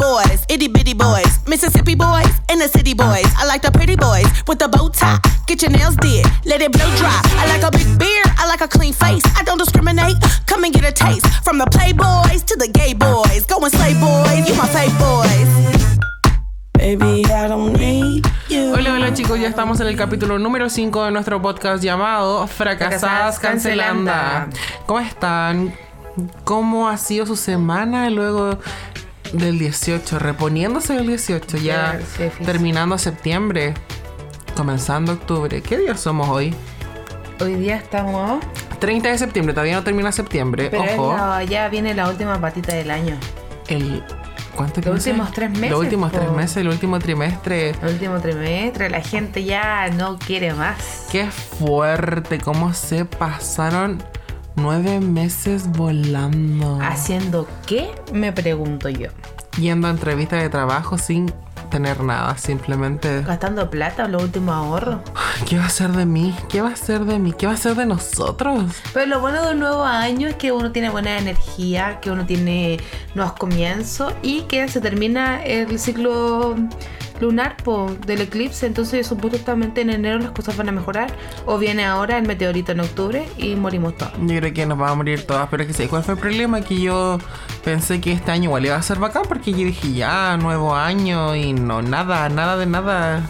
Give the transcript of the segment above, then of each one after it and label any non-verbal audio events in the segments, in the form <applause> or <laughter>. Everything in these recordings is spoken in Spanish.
boys, itty bitty boys, Mississippi boys, and the city boys. I like the pretty boys with the bow tie. Get your nails did, let it blow dry. I like a big beard, I like a clean face. I don't discriminate, come and get a taste. From the playboys to the gay boys. Go and slay boys, you my fave boys. Baby, I don't need you. Hola, hola chicos, ya estamos en el capítulo número 5 de nuestro podcast llamado Fracasadas. Cancelanda. ¿Cómo están? ¿Cómo ha sido su semana luego del 18? Reponiéndose del 18, ya sí, terminando septiembre, comenzando octubre. ¿Qué día somos hoy? Hoy día estamos. 30 de septiembre, todavía no termina septiembre. Pero Ojo, la- ya viene la última patita del año. el. ¿Cuánto Los últimos tres meses, Los últimos tres meses, el último trimestre. El último trimestre, la gente ya no quiere más. Qué fuerte, cómo se pasaron nueve meses volando. ¿Haciendo qué? Me pregunto yo. Yendo a entrevistas de trabajo sin tener nada, simplemente. ¿Gastando plata los últimos ahorros? ¿Qué va a ser de mí? ¿Qué va a ser de mí? ¿Qué va a ser de nosotros? Pero lo bueno de un nuevo año es que uno tiene buena energía, que uno tiene nuevos comienzos y que se termina el ciclo lunar po, del eclipse. Entonces, supuestamente en enero las cosas van a mejorar. O viene ahora el meteorito en octubre y morimos todos. Yo creo que nos vamos a morir todas, pero que sé cuál fue el problema, que yo pensé que este año igual iba a ser bacán porque yo dije ya, nuevo año y no, nada, nada de nada.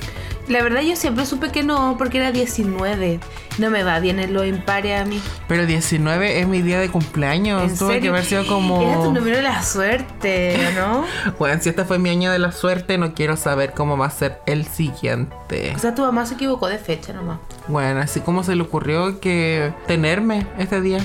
La verdad, yo siempre supe que no, porque era 19. No me va bien en los impares a mí. Pero 19 es mi día de cumpleaños, ¿En tuve que haber sido como... Era tu número de la suerte, ¿no? <laughs> Bueno, si este fue mi año de la suerte, no quiero saber cómo va a ser el siguiente. o sea, tu mamá se equivocó de fecha nomás. Bueno, así como se le ocurrió que tenerme este día.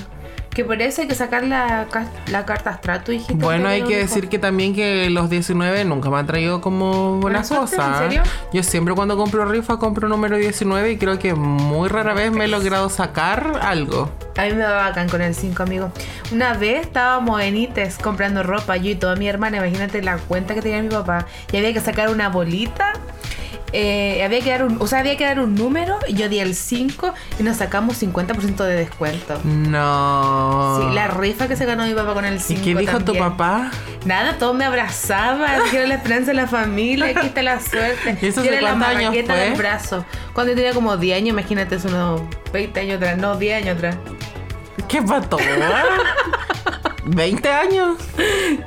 Que por eso hay que sacar la, la carta astral, tú dijiste. Bueno, hay que decir que también que los 19 nunca me han traído como buenas ¿Buena cosas. ¿En serio? Yo siempre cuando compro rifa compro número 19 y creo que muy rara vez me he logrado sacar algo. A mí me va bacán con el 5, amigo. Una vez estábamos en ITES comprando ropa, yo y toda mi hermana, imagínate la cuenta que tenía mi papá, y había que sacar una bolita. Eh, había que dar un, o sea, había que dar un número, y yo di el 5 y nos sacamos 50% de descuento. No. Sí, la rifa que se ganó mi papá con el ¿Y 5. qué dijo tu papá? Nada, todos me abrazaban, dijeron la esperanza de la familia, aquí está la <laughs> suerte. ¿Y eso Yo era la años marraqueta fue? del brazo. Cuando yo tenía como 10 años, imagínate, es unos 20 años atrás, no, 10 años atrás. ¿Qué pató? ¿20 años?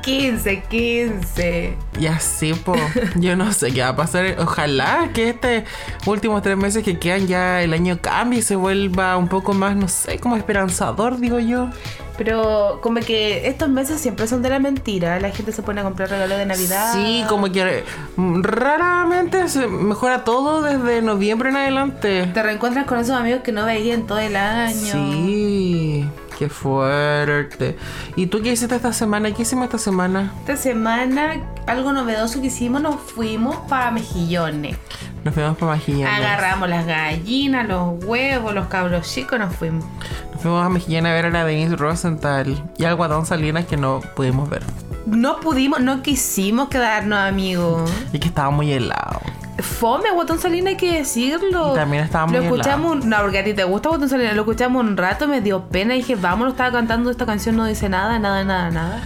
15, 15. Y así, po. Yo no sé qué va a pasar. Ojalá que este últimos tres meses que quedan ya el año cambie y se vuelva un poco más, no sé, como esperanzador, digo yo. Pero como que estos meses siempre son de la mentira. La gente se pone a comprar regalos de Navidad. Sí, como que raramente se mejora todo desde noviembre en adelante. Te reencuentras con esos amigos que no veías en todo el año. Sí, qué fuerte. ¿Y tú qué hiciste esta semana? ¿Qué hicimos esta semana? Esta semana, algo novedoso que hicimos, nos fuimos para Mejillones. Nos fuimos para Mejillana. Agarramos las gallinas, los huevos, los cabros chicos, nos fuimos. Nos fuimos a Mejillana a ver a la Denise Rosenthal y al Guadón Salinas que no pudimos ver. No pudimos, no quisimos quedarnos amigos. Y que estaba muy helado. Fome, Guatón Salina, hay que decirlo. Y también estaba Lo escuchamos, no, porque a ti te gusta Guatón Salina, lo escuchamos un rato, me dio pena, dije, vámonos, estaba cantando esta canción, no dice nada, nada, nada, nada.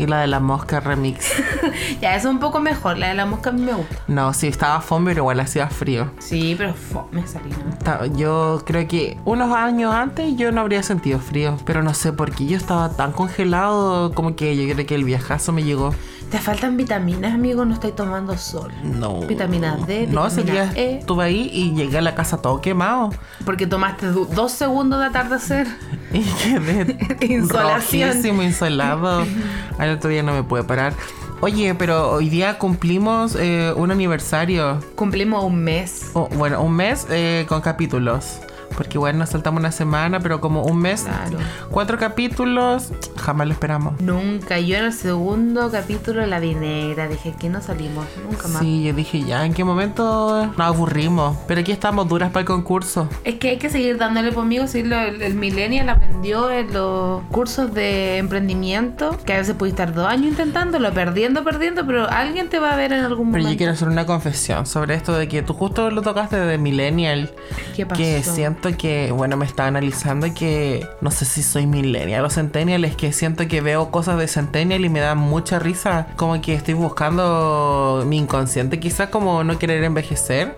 Y la de la mosca remix. <laughs> ya, eso es un poco mejor, la de la mosca a mí me gusta. No, sí, estaba fome, pero igual hacía frío. Sí, pero fome Salina. Ta- Yo creo que unos años antes yo no habría sentido frío, pero no sé por qué yo estaba tan congelado como que yo creo que el viajazo me llegó. Te faltan vitaminas, amigo, no estoy tomando sol. No. Vitamina D, No, ese día E. estuve ahí y llegué a la casa todo quemado. Porque tomaste dos segundos de atardecer. <laughs> Y quedé <laughs> Insolación. rojísimo, insolado. <laughs> Al otro día no me pude parar. Oye, pero hoy día cumplimos eh, un aniversario. Cumplimos un mes. Oh, bueno, un mes eh, con capítulos. Porque bueno, nos saltamos una semana, pero como un mes, Claro. cuatro capítulos, jamás lo esperamos. Nunca. Yo en el segundo capítulo la vi negra. Dije que no salimos. Nunca más. Sí, yo dije ya, ¿en qué momento nos aburrimos? Pero aquí estamos duras para el concurso. Es que hay que seguir dándole conmigo. Sí, lo- el, el millennial aprendió en los cursos de emprendimiento. Que a veces puedes estar dos años intentándolo, perdiendo, perdiendo. Pero alguien te va a ver en algún Pero momento. yo quiero hacer una confesión sobre esto de que tú justo lo tocaste de Millennial. ¿Qué pasó? Que siento siento que, bueno, me está analizando que no sé si soy millennial o centennial, es que siento que veo cosas de centennial y me da mucha risa, como que estoy buscando mi inconsciente, quizás como no querer envejecer.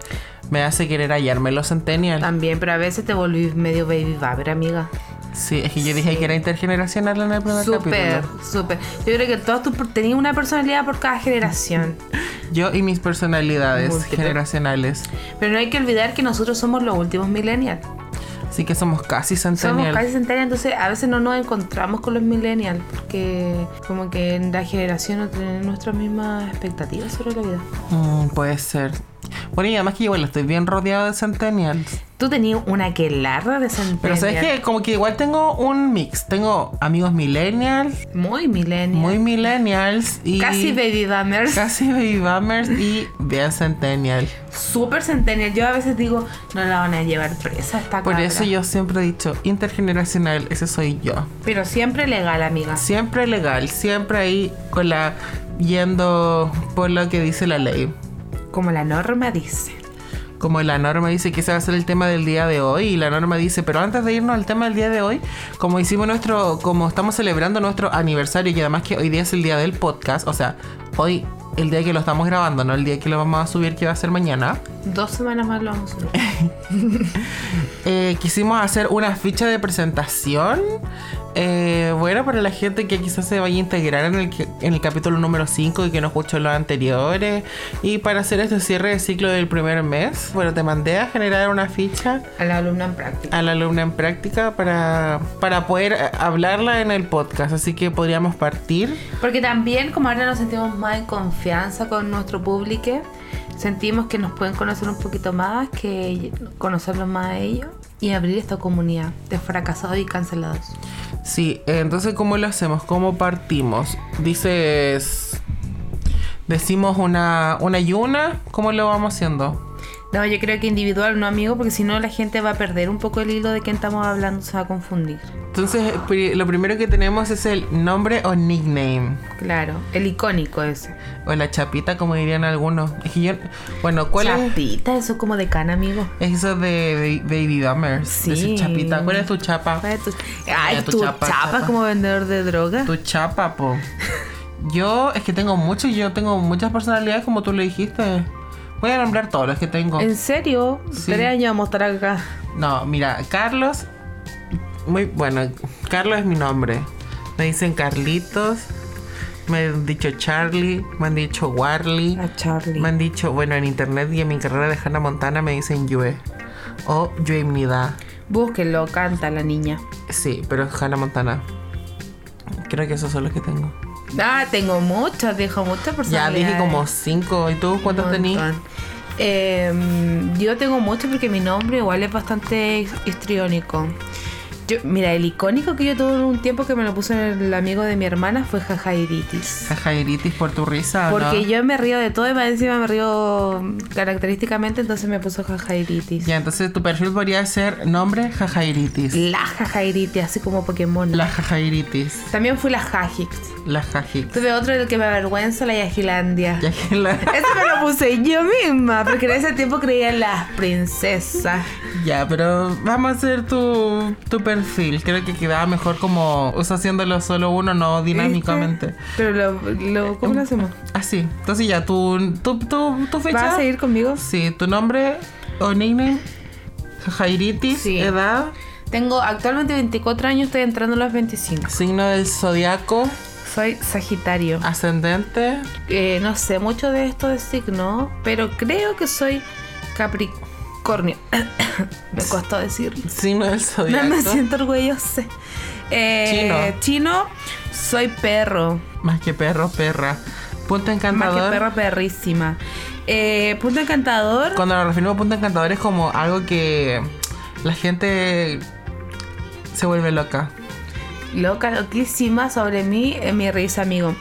Me hace querer hallarme los centennial. También, pero a veces te volví medio baby baber, amiga. Sí, es que yo dije que era intergeneracional en el primer Súper, capítulo. súper. Yo creo que todos tú tenías una personalidad por cada generación. <laughs> Yo y mis personalidades Múltiple. generacionales. Pero no hay que olvidar que nosotros somos los últimos millennials. Así que somos casi Somos centennial. casi centenarios, entonces a veces no nos encontramos con los millennials porque como que en la generación no tienen nuestras mismas expectativas sobre la vida. Mm, puede ser. Bueno, y además que igual estoy bien rodeado de centennials. Tú tenías una que larga de. Pero sabes que como que igual tengo un mix. Tengo amigos millennials, Muy millennial. muy millennials y Casi baby boomers. casi baby boomers y bien centennial. Super centennial. Yo a veces digo, no la van a llevar presa esta Por cabra. eso yo siempre he dicho intergeneracional, ese soy yo. Pero siempre legal, amiga. Siempre legal, siempre ahí con la yendo por lo que dice la ley. Como la norma dice. Como la norma dice que ese va a ser el tema del día de hoy y la norma dice, pero antes de irnos al tema del día de hoy, como hicimos nuestro, como estamos celebrando nuestro aniversario y además que hoy día es el día del podcast, o sea, hoy el día que lo estamos grabando, no el día que lo vamos a subir que va a ser mañana, Dos semanas más lo vamos a subir. <laughs> eh, quisimos hacer una ficha de presentación. eh, bueno, para la gente que quizás se vaya a integrar en el, en el capítulo número 5 y que no escuchó los anteriores. Y para hacer este cierre de ciclo del primer mes, bueno, te mandé a generar una ficha A la alumna en práctica. a la alumna en práctica para, para poder hablarla en el podcast. Así que podríamos partir. Porque también, como ahora nos sentimos más en confianza con nuestro público, sentimos que nos pueden conocer un poquito más, que conocerlos más a ellos y abrir esta comunidad de fracasados y cancelados. Sí, entonces, ¿cómo lo hacemos? ¿Cómo partimos? Dices. Decimos una, una y. ¿Cómo lo vamos haciendo? No, yo creo que individual, no amigo, porque si no la gente va a perder un poco el hilo de quién estamos hablando, se va a confundir. Entonces, lo primero que tenemos es el nombre o nickname. Claro, el icónico ese. O la chapita, como dirían algunos. Es que yo- bueno, ¿cuál es? Chapita, eso como de cana, amigo. Es eso de ba- Baby Bummers. Sí. Decir chapita. ¿Cuál es tu chapa? Ay, tu, ay, tu tu chapa, chapa, chapa. como vendedor de droga. Tu chapa, po. Yo, es que tengo mucho yo tengo muchas personalidades, como tú lo dijiste. Voy a nombrar todos los que tengo. ¿En serio? Sí. Tres años vamos a estar acá. No, mira, Carlos. Muy bueno, Carlos es mi nombre. Me dicen Carlitos. Me han dicho Charlie. Me han dicho Warly. A Charlie. Me han dicho, bueno, en internet y en mi carrera de Hannah Montana me dicen Yue. O Yuemnida. Búsquenlo, canta la niña. Sí, pero es Hannah Montana. Creo que esos son los que tengo. Ah, tengo muchas, dijo muchas Ya personalidades. dije como cinco. ¿Y tú cuántos Un tenías? Eh, yo tengo muchos porque mi nombre igual es bastante histriónico. Yo, mira, el icónico que yo tuve en un tiempo que me lo puso el amigo de mi hermana fue Jajairitis. Jajairitis por tu risa. ¿o Porque no? yo me río de todo y más encima me río característicamente, entonces me puso Jajairitis. Ya, entonces tu perfil podría ser nombre Jajairitis. La Jajairitis, así como Pokémon. La Jajairitis. También fui la Jajix. La Jajix. Tuve otro del que me avergüenza, la Yajilandia. Ya que la- Ese me lo puse yo misma, porque en ese tiempo creía en las princesas. Ya, pero vamos a hacer tu, tu perfil. Creo que quedaba mejor como o sea, haciéndolo solo uno, no dinámicamente. Pero lo, lo- ¿cómo lo hacemos? Así. Entonces ya, tu, tu, tu, tu fecha. ¿Vas a seguir conmigo? Sí, tu nombre o nickname. Jairitis, Sí. edad, Tengo actualmente 24 años, estoy entrando a los 25. signo del zodiaco, Soy Sagitario. ascendente. Eh, no sé mucho de esto de signo, pero creo que soy Capricornio. <coughs> me costó decirlo. Signo del No zodiaco. me siento orgullosa. Eh, chino, soy perro. Más que perro, perra. Punto Más encantador. que perro, perrísima. Eh, punto encantador. Cuando nos referimos a punto encantador es como algo que la gente se vuelve loca. Loca, loquísima sobre mí, es mi risa, amigo.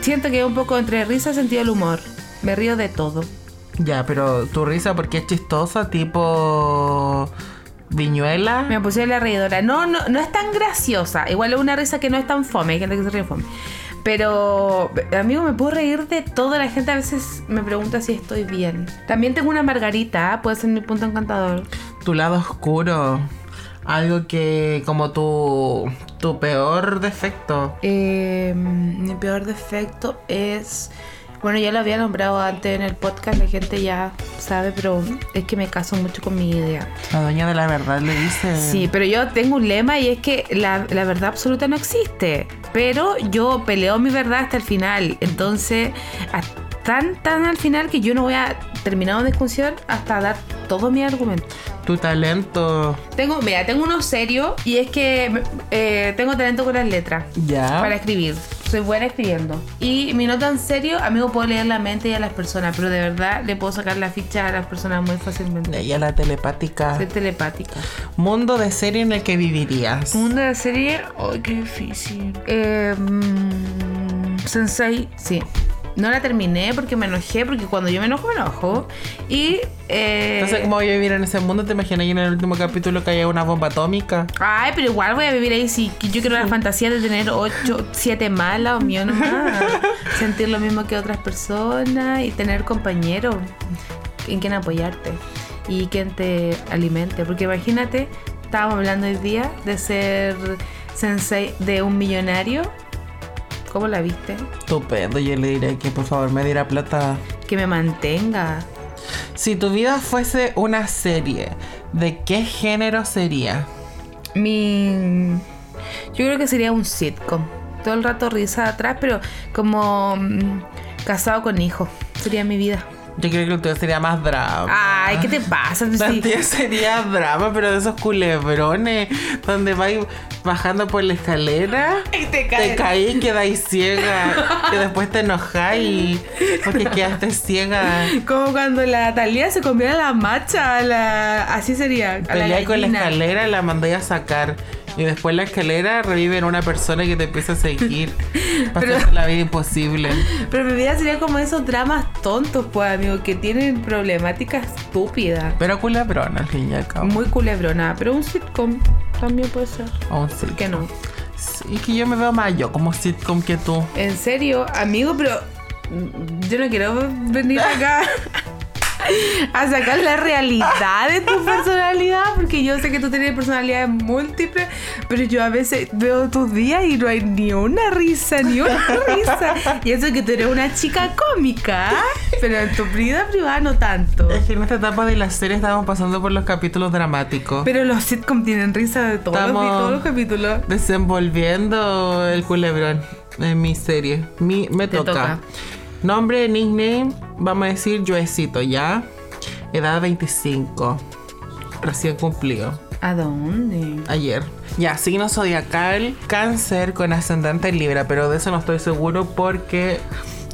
Siento que un poco entre risa sentido del humor. Me río de todo. Ya, pero tu risa porque es chistosa, tipo viñuela. Me puse la reidora. No, no, no es tan graciosa. Igual es una risa que no es tan fome. Hay gente que se ríe fome. Pero, amigo, me puedo reír de todo. La gente a veces me pregunta si estoy bien. También tengo una margarita. Puede ser mi punto encantador. Tu lado oscuro. Algo que como tu, tu peor defecto. Eh, mi peor defecto es. Bueno, ya lo había nombrado antes en el podcast, la gente ya sabe, pero es que me caso mucho con mi idea. La dueña de la verdad le dice. Sí, pero yo tengo un lema y es que la, la verdad absoluta no existe. Pero yo peleo mi verdad hasta el final. Entonces, tan, tan al final que yo no voy a terminar una discusión hasta dar todo mi argumento. Tu talento. Tengo, mira, tengo uno serio y es que eh, tengo talento con las letras Ya. para escribir. Soy buena escribiendo. Y mi nota en serio, amigo, puedo leer la mente y a las personas, pero de verdad le puedo sacar la ficha a las personas muy fácilmente. Ella la telepática. Soy telepática. Mundo de serie en el que vivirías. Mundo de serie, ay, qué difícil. Eh, mm, Sensei, sí. No la terminé porque me enojé, porque cuando yo me enojo, me enojo. Y. Eh, Entonces, ¿cómo voy a vivir en ese mundo? ¿Te imaginas que en el último capítulo que haya una bomba atómica? Ay, pero igual voy a vivir ahí si yo quiero la fantasía de tener 8, 7 más al lado mío nomás. <laughs> Sentir lo mismo que otras personas y tener compañeros en quien apoyarte y quien te alimente. Porque imagínate, estábamos hablando hoy día de ser sensei de un millonario. ¿Cómo la viste? Estupendo, yo le diré que por favor me diera plata. Que me mantenga. Si tu vida fuese una serie, ¿de qué género sería? Mi. Yo creo que sería un sitcom. Todo el rato risa atrás, pero como mm, casado con hijos. Sería mi vida. Yo creo que el tuyo sería más drama. Ay, ¿qué te pasa? <laughs> Sí. tía sería drama, pero de esos culebrones donde vais bajando por la escalera. Y te Te caí y quedáis ciega. y después te enojáis porque quedaste ciega. Como cuando la Talía se convierte a la macha, la... así sería. Peleáis con la escalera, la mandáis a sacar. Y después la escalera revive en una persona que te empieza a seguir. <laughs> Pero- hacerte la vida imposible. Pero mi vida sería como esos dramas tontos, pues, amigo, que tienen problemáticas estúpidas. Pero culebrón al fin y al cabo. Muy culebrona, pero un sitcom también puede ser. O un ¿Por qué no? Sí, que yo me veo más yo como sitcom que tú. En serio, amigo, pero yo no quiero venir acá <laughs> <laughs> a sacar la realidad de tu personalidad, porque yo sé que tú tienes personalidades múltiples, pero yo a veces veo tus días y no hay ni una risa, ni una risa. Y eso que tú eres una chica cómica, pero en tu vida privada no tanto. Es que en esta etapa de la serie estamos pasando por los capítulos dramáticos. Pero los sitcoms tienen risa de todos, los, de todos los capítulos. Desenvolviendo el culebrón en mi serie. Mi, me toca. toca. Nombre, nickname, vamos a decir Joecito, ¿ya? Edad 25. Recién cumplido. ¿A dónde? Ayer. Ya, signo zodiacal, cáncer con ascendente en Libra, pero de eso no estoy seguro porque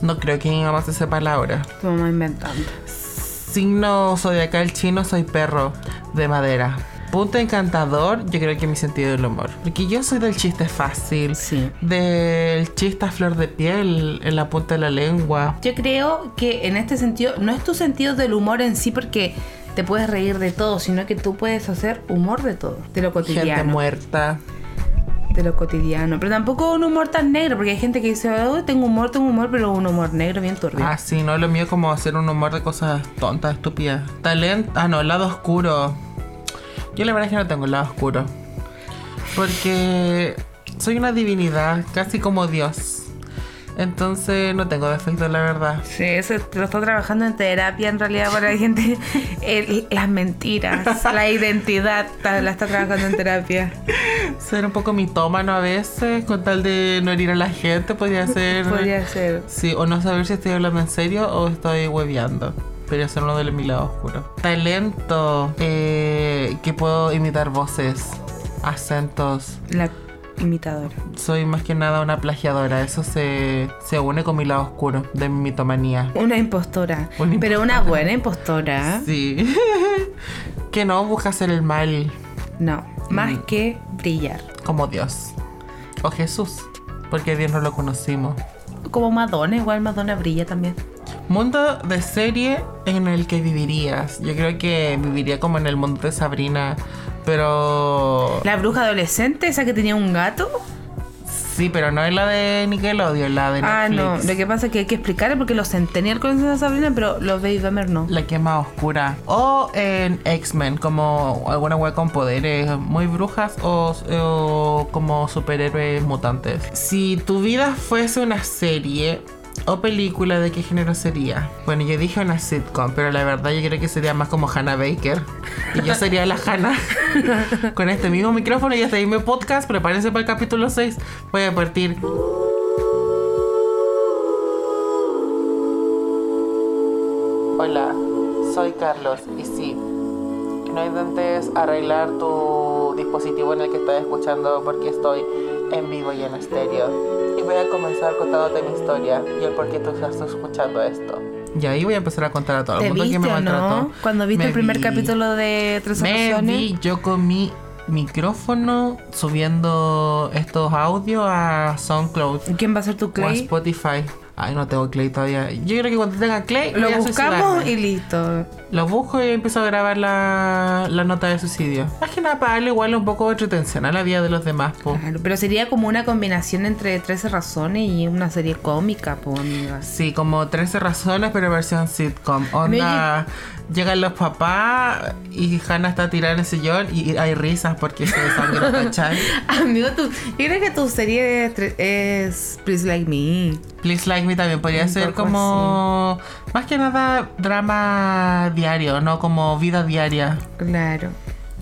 no creo que mi mamá se sepa la hora. Tu mamá inventando. Signo zodiacal chino, soy perro de madera. Punto encantador, yo creo que mi sentido del humor. Porque yo soy del chiste fácil. Sí. Del chiste a flor de piel en la punta de la lengua. Yo creo que en este sentido, no es tu sentido del humor en sí porque te puedes reír de todo, sino que tú puedes hacer humor de todo, de lo Gente cotidiano. muerta. De lo cotidiano. Pero tampoco un humor tan negro, porque hay gente que dice, oh, tengo humor, tengo humor, pero un humor negro bien turbio. Ah, sí, no, lo mío es como hacer un humor de cosas tontas, estúpidas. Talento. Ah, no, lado oscuro. Yo la verdad es que no tengo el lado oscuro. Porque soy una divinidad, casi como Dios. Entonces no tengo defectos, la verdad. Sí, eso lo está trabajando en terapia en realidad para la gente. El- las mentiras, la identidad la está trabajando en terapia. Ser un poco mitómano a veces, con tal de no herir a la gente, podría ser. Podría ser. Sí, o no saber si estoy hablando en serio o estoy hueveando. Podría ser uno de mi lado oscuro. Talento, eh, que puedo imitar voces, acentos. La imitadora. Soy más que nada una plagiadora. Eso se, se une con mi lado oscuro de mi mitomanía. Una impostora. Una Pero una buena impostora. Sí. <laughs> que no busca hacer el mal No, más Mm. que brillar. como Dios. O Jesús. Porque Dios no lo conocimos. Como Madonna, igual Madonna brilla también. Mundo de serie en el que vivirías. Yo creo que viviría como en el mundo de Sabrina. Pero. La bruja adolescente, esa que tenía un gato. Sí, pero no es la de Nickelodeon, la de Ah, no. Netflix. Lo que pasa es que hay que explicar porque los Centennial conocen a Sabrina, pero los Baby Boomers no. La que es más oscura. O en X-Men, como alguna wea con poderes muy brujas o, o como superhéroes mutantes. Si tu vida fuese una serie o película, ¿de qué género sería? Bueno, yo dije una sitcom, pero la verdad yo creo que sería más como Hannah Baker. Y yo sería la Hannah. <laughs> Con este mismo micrófono y este mismo podcast, prepárense para el capítulo 6. Voy a partir. Hola, soy Carlos y sí, no intentes arreglar tu dispositivo en el que estás escuchando porque estoy en vivo y en estéreo. Y voy a comenzar contándote mi historia y el por qué tú estás escuchando esto. Y ahí voy a empezar a contar a todo el ¿Te mundo viste que me o maltrató. no? Cuando viste Me el primer vi. capítulo de Tres Me vi yo con mi micrófono subiendo estos audios a SoundCloud ¿Quién va a ser tu o a Clay? Spotify. Ay, no tengo Clay todavía. Yo creo que cuando tenga Clay Lo buscamos y listo. Lo busco y empiezo a grabar la, la nota de suicidio. Más que nada para darle igual un poco de entretención a la vida de los demás, po. Claro, pero sería como una combinación entre 13 razones y una serie cómica, pues, amigas. Sí, como 13 razones, pero versión sitcom. Onda, llegan los papás y Hannah está tirada en el sillón y hay risas porque se desangra, <laughs> ¿cachai? Amigo, tú, yo creo que tu serie es, Please Like Me. Please Like Me también podría Un ser como... Más que nada drama diario, ¿no? Como vida diaria. Claro.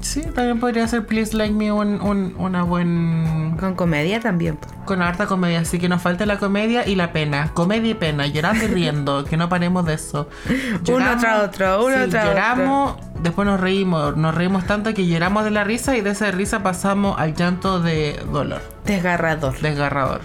Sí, también podría ser Please Like Me un, un- una buen... Con comedia también. Con harta comedia, así que nos falta la comedia y la pena. Comedia y pena, llorando y riendo, que no paremos de eso. <laughs> Uno tras otro, uno sí, tras lloramos, después nos reímos, nos reímos tanto que lloramos de la risa y de esa risa pasamos al llanto de dolor, Desgarrador. desgarrador.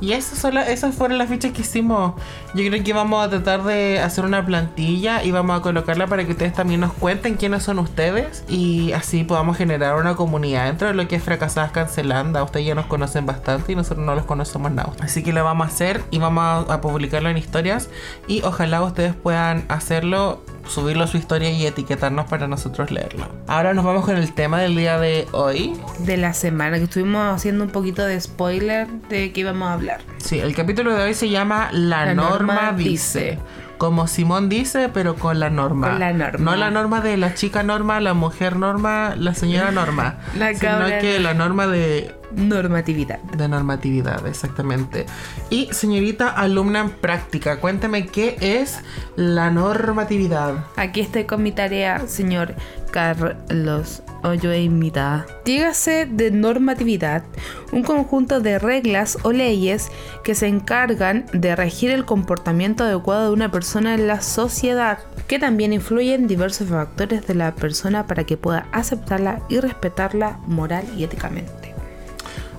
Y esas, son la- esas fueron las fichas que hicimos. Yo creo que vamos a tratar de hacer una plantilla y vamos a colocarla para que ustedes también nos cuenten quiénes son ustedes y así podamos generar una comunidad dentro de lo que es Fracasadas Cancelando. Ustedes ya nos conocen bastante y nosotros no los conocemos nada. Así que lo vamos a hacer y vamos a publicarlo en historias y ojalá ustedes puedan hacerlo, subirlo a su historia y etiquetarnos para nosotros leerlo. Ahora nos vamos con el tema del día de hoy. De la semana, que estuvimos haciendo un poquito de spoiler de qué íbamos a hablar. Sí, el capítulo de hoy se llama La, La norma, norma dice. dice. Como Simón dice, pero con la norma. Con la norma. No la norma de la chica norma, la mujer norma, la señora norma. La sino que la norma de, Normatividad. de normatividad, exactamente. Y señorita alumna en práctica, cuéntame qué es la normatividad. Aquí estoy con mi tarea, señor Carlos Olloemita. Dígase de normatividad, un conjunto de reglas o leyes que se encargan de regir el comportamiento adecuado de una persona en la sociedad, que también influyen diversos factores de la persona para que pueda aceptarla y respetarla moral y éticamente.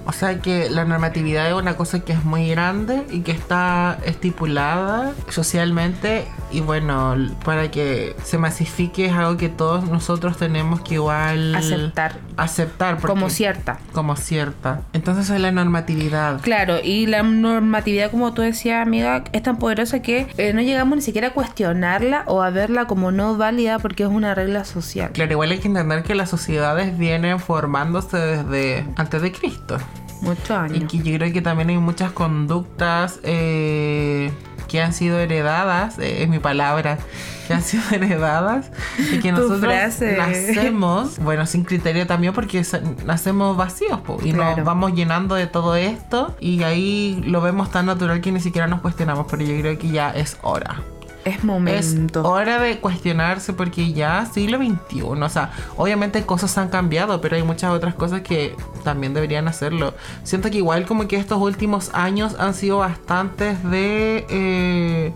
O sea que la normatividad es una cosa que es muy grande y que está estipulada socialmente y bueno, para que se masifique es algo que todos nosotros tenemos que igual Aceptar aceptar como cierta. como cierta. Entonces es la normatividad. Claro, y la normatividad, como tú decías, amiga, es tan poderosa que eh, no llegamos ni siquiera a cuestionarla o a verla como no válida porque es una regla social. Claro, igual hay que entender que las sociedades vienen formándose desde antes de Cristo. Muchos Y años. que yo creo que también hay muchas conductas eh, que han sido heredadas, eh, es mi palabra, que han sido <laughs> heredadas y que nosotros frase. nacemos, bueno, sin criterio también porque nacemos vacíos po, y Claro. nos vamos llenando de todo esto y ahí lo vemos tan natural que ni siquiera nos cuestionamos, pero yo creo que ya es hora. Es Es momento. hora de cuestionarse porque ya siglo XXI, o sea, obviamente cosas han cambiado, pero hay muchas otras cosas que también deberían hacerlo. Siento que igual como que estos últimos años han sido bastantes de... eh,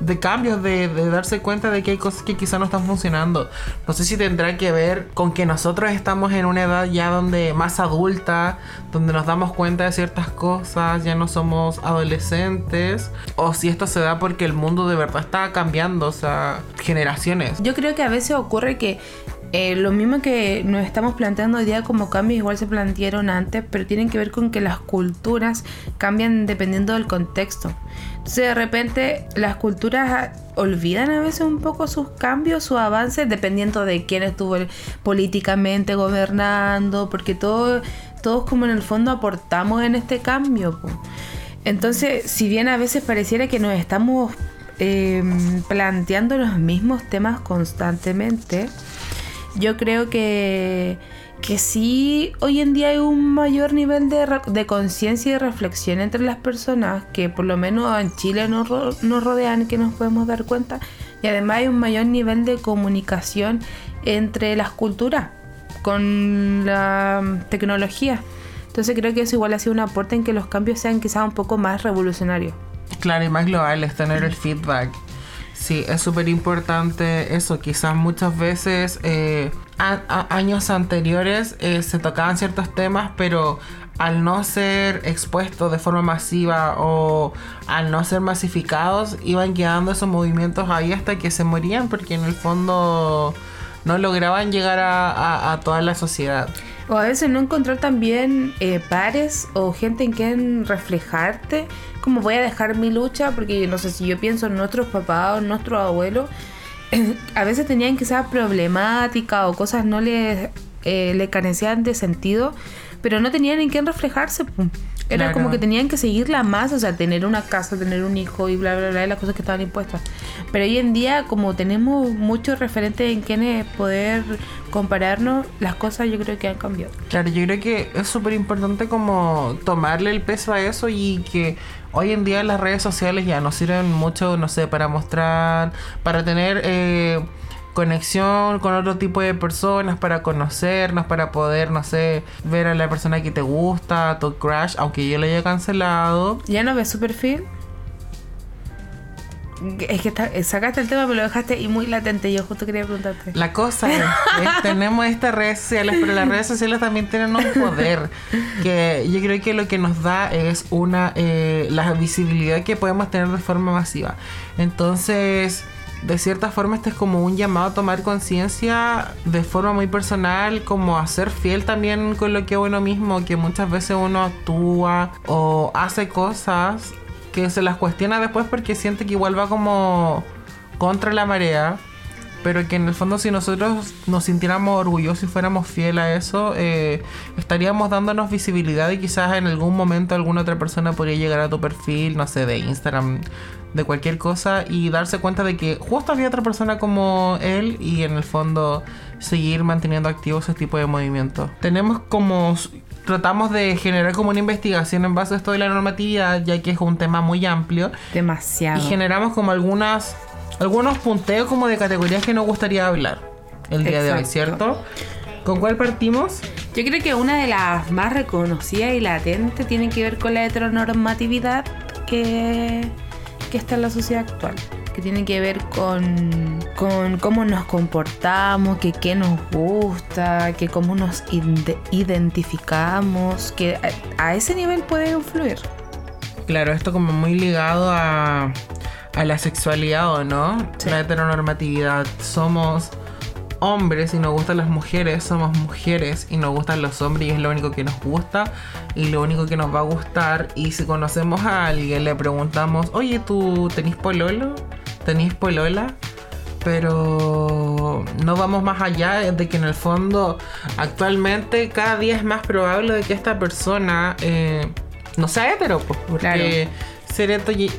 de cambios, de, de darse cuenta de que hay cosas que quizá no están funcionando. No sé si tendrá que ver con que nosotros estamos en una edad ya donde más adulta, donde nos damos cuenta de ciertas cosas, ya no somos adolescentes, o si esto se da porque el mundo de verdad está cambiando, o sea, generaciones. Yo creo que a veces ocurre que eh, lo mismo que nos estamos planteando hoy día como cambios igual se plantearon antes, pero tienen que ver con que las culturas cambian dependiendo del contexto. Entonces de repente las culturas olvidan a veces un poco sus cambios, sus avances, dependiendo de quién estuvo políticamente gobernando, porque todo todos como en el fondo aportamos en este cambio. Entonces, si bien a veces pareciera que nos estamos eh, planteando los mismos temas constantemente, yo creo que, que sí, hoy en día hay un mayor nivel de, de conciencia y reflexión entre las personas que por lo menos en Chile nos, ro- nos rodean, que nos podemos dar cuenta. Y además hay un mayor nivel de comunicación entre las culturas con la mm, tecnología. Entonces creo que eso igual ha sido un aporte en que los cambios sean quizás un poco más revolucionarios. Claro, y más global es tener el feedback. Sí, es súper importante eso. Quizás muchas veces, eh, años anteriores, eh, se tocaban ciertos temas, pero al no ser expuestos de forma masiva o al no ser masificados, iban quedando esos movimientos ahí hasta que se morían, porque en el fondo no lograban llegar a, a- a toda la sociedad. O a veces no encontrar también eh, pares o gente en quien reflejarte. Como voy a dejar mi lucha, porque no sé si yo pienso en nuestros papás o nuestros abuelos, <clears throat> a veces tenían quizás problemática o cosas no les eh, le carecían de sentido, pero no tenían en quién reflejarse. Era Claro. como que tenían que seguirla más, o sea, tener una casa, tener un hijo y bla, bla, bla, las cosas que estaban impuestas. Pero hoy en día, como tenemos muchos referentes en quienes poder compararnos, las cosas yo creo que han cambiado. Claro, yo creo que es súper importante como tomarle el peso a eso y que hoy en día las redes sociales ya nos sirven mucho, no sé, para mostrar, para tener eh, conexión con otro tipo de personas, para conocernos, para poder, no sé, ver a la persona que te gusta, tu crush, aunque yo lo haya cancelado. ¿Ya no ves su perfil? Es que está- sacaste el tema, pero lo dejaste y muy latente. Yo justo quería preguntarte. La cosa es, es, <laughs> tenemos estas redes sociales, pero las redes sociales también tienen un poder que yo creo que lo que nos da es una eh, la visibilidad que podemos tener de forma masiva. Entonces, de cierta forma, este es como un llamado a tomar conciencia de forma muy personal, como a ser fiel también con lo que uno mismo, que muchas veces uno actúa o hace cosas que se las cuestiona después porque siente que igual va como contra la marea. Pero que en el fondo si nosotros nos sintiéramos orgullosos y fuéramos fieles a eso, eh, estaríamos dándonos visibilidad y quizás en algún momento alguna otra persona podría llegar a tu perfil, no sé, de Instagram, de cualquier cosa y darse cuenta de que justo había otra persona como él y en el fondo seguir manteniendo activo ese tipo de movimientos. Tenemos como tratamos de generar como una investigación en base a esto de la normatividad, ya que es un tema muy amplio Demasiado. y generamos como algunas algunos punteos como de categorías que nos gustaría hablar el día de hoy, Exacto. ¿cierto? ¿Con cuál partimos? Yo creo que una de las más reconocidas y latentes tiene que ver con la heteronormatividad que, que está en la sociedad actual. Que tiene que ver con, con cómo nos comportamos, que qué nos gusta, que cómo nos ide- identificamos, que a, a ese nivel puede influir. Claro, esto como muy ligado a, a la sexualidad o no, Sí. la heteronormatividad. Somos hombres y nos gustan las mujeres, somos mujeres y nos gustan los hombres y es lo único que nos gusta y lo único que nos va a gustar. Y si conocemos a alguien, le preguntamos, oye, ¿tú tenés pololo? ¿Tenés polola? Pero no vamos más allá de que en el fondo actualmente cada día es más probable de que esta persona eh, no sea hetero, pues, porque Claro. ser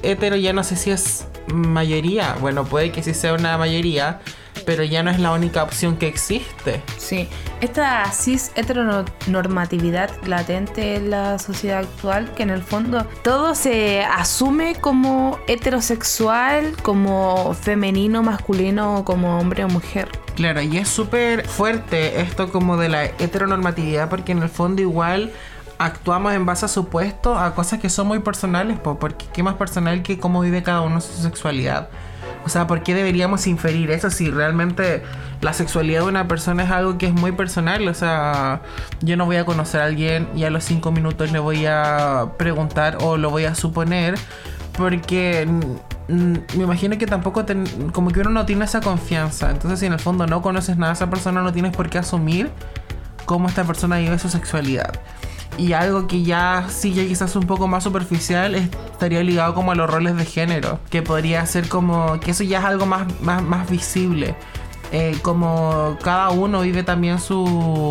hetero ya no sé si es mayoría, bueno puede que sí sea una mayoría, pero ya no es la única opción que existe. Sí, esta cis heteronormatividad latente en la sociedad actual, que en el fondo todo se asume como heterosexual, como femenino, masculino, como hombre o mujer. Claro, y es súper fuerte esto como de la heteronormatividad porque en el fondo igual actuamos en base a supuestos, a cosas que son muy personales, po, porque qué más personal que cómo vive cada uno su sexualidad. O sea, ¿por qué deberíamos inferir eso si realmente la sexualidad de una persona es algo que es muy personal? O sea, yo no voy a conocer a alguien y a los cinco minutos le voy a preguntar o lo voy a suponer porque me imagino que tampoco ten- como que uno no tiene esa confianza. Entonces, si en el fondo no conoces nada de esa persona, no tienes por qué asumir cómo esta persona vive su sexualidad. Y algo que ya ya quizás un poco más superficial es- estaría ligado como a los roles de género, que podría ser como que eso ya es algo más, más, más visible. eh, como cada uno vive también su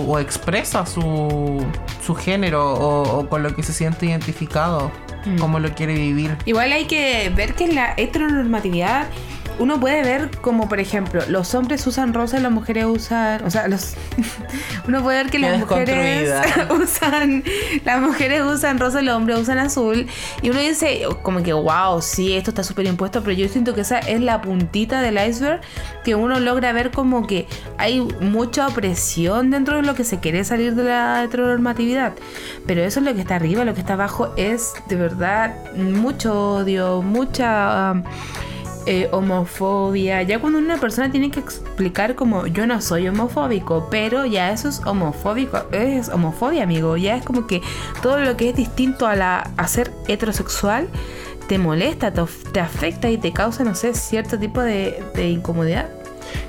o expresa su, su género o, o con lo que se siente identificado, Mm. cómo lo quiere vivir. Igual hay que ver que la heteronormatividad uno puede ver como por ejemplo los hombres usan rosa y las mujeres usan o sea los <laughs> uno puede ver que las mujeres <laughs> usan las mujeres usan rosa y los hombres usan azul y uno dice como que wow sí esto está súper impuesto pero yo siento que esa es la puntita del iceberg que uno logra ver como que hay mucha opresión dentro de lo que se quiere salir de la heteronormatividad. Pero eso es lo que está arriba lo que está abajo es de verdad mucho odio mucha um, eh, homofobia. Ya cuando una persona tiene que explicar como yo no soy homofóbico, pero ya eso es homofóbico, es homofobia, amigo. Ya es como que todo lo que es distinto a la ser heterosexual te molesta, te, afecta y te causa, no sé, cierto tipo de, de incomodidad.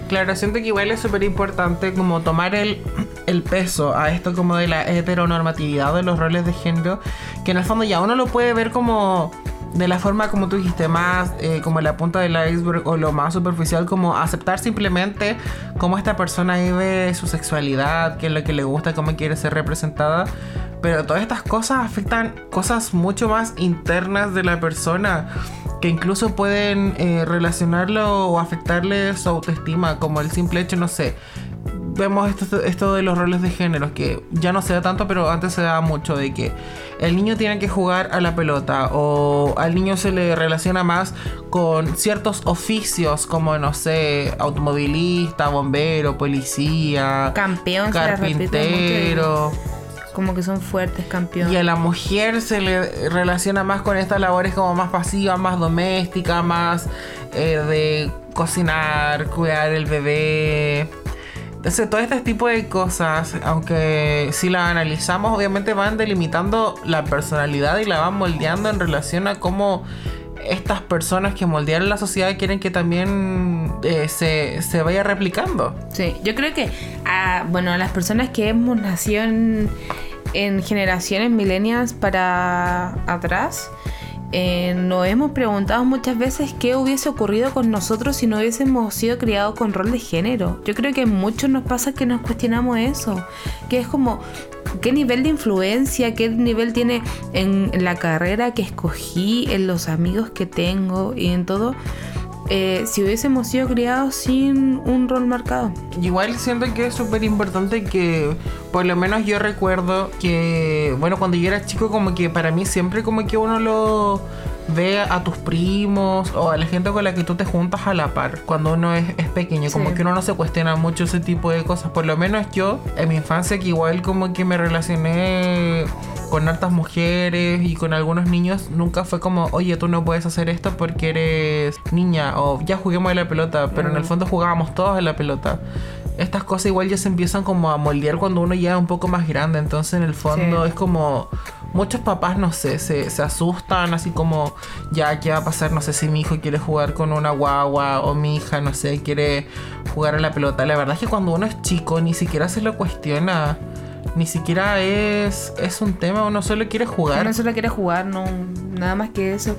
Claro, siento que igual es súper importante como tomar el, el peso a esto como de la heteronormatividad de los roles de género, que en el fondo ya uno lo puede ver como de la forma como tú dijiste, más eh, como la punta del iceberg o lo más superficial, como aceptar simplemente cómo esta persona vive su sexualidad, qué es lo que le gusta, cómo quiere ser representada. Pero todas estas cosas afectan cosas mucho más internas de la persona que incluso pueden eh, relacionarlo o afectarle su autoestima, como el simple hecho, no sé. Vemos esto, esto de los roles de género, que ya no se da tanto, pero antes se daba mucho, de que el niño tiene que jugar a la pelota o al niño se le relaciona más con ciertos oficios como, no sé, automovilista, bombero, policía, Campeón, carpintero. Como que son fuertes, campeón. Y a la mujer se le relaciona más con estas labores como más pasivas, más domésticas, más eh, de cocinar, cuidar el bebé. Entonces, todo este tipo de cosas, aunque si la analizamos, obviamente van delimitando la personalidad y la van moldeando en relación a cómo estas personas que moldearon la sociedad quieren que también eh, se, se vaya replicando. Sí, yo creo que a, bueno, a las personas que hemos nacido en generaciones milenias para atrás, eh, nos hemos preguntado muchas veces qué hubiese ocurrido con nosotros si no hubiésemos sido criados con rol de género. Yo creo que muchos nos pasa que nos cuestionamos eso, que es como qué nivel de influencia, qué nivel tiene en la carrera que escogí, en los amigos que tengo y en todo. Eh, si hubiésemos sido criados sin un rol marcado. Igual siento que es súper importante que, por lo menos yo recuerdo que, bueno, cuando yo era chico, como que para mí siempre como que uno lo ve a tus primos o a la gente con la que tú te juntas a la par cuando uno es, es pequeño, como Sí. que uno no se cuestiona mucho ese tipo de cosas. Por lo menos yo, en mi infancia, que igual como que me relacioné con hartas mujeres y con algunos niños, nunca fue como, oye, tú no puedes hacer esto porque eres niña o ya juguemos a la pelota, pero en el fondo jugábamos todos a la pelota. Estas cosas igual ya se empiezan como a moldear cuando uno ya es un poco más grande, entonces en el fondo Sí. es como muchos papás, no sé, se, se asustan así como, ya, ¿qué va a pasar? No sé si mi hijo quiere jugar con una guagua o mi hija, no sé, quiere jugar a la pelota. La verdad es que cuando uno es chico ni siquiera se lo cuestiona. Ni siquiera es, es un tema, uno solo quiere jugar. Uno solo quiere jugar, no, nada más que eso.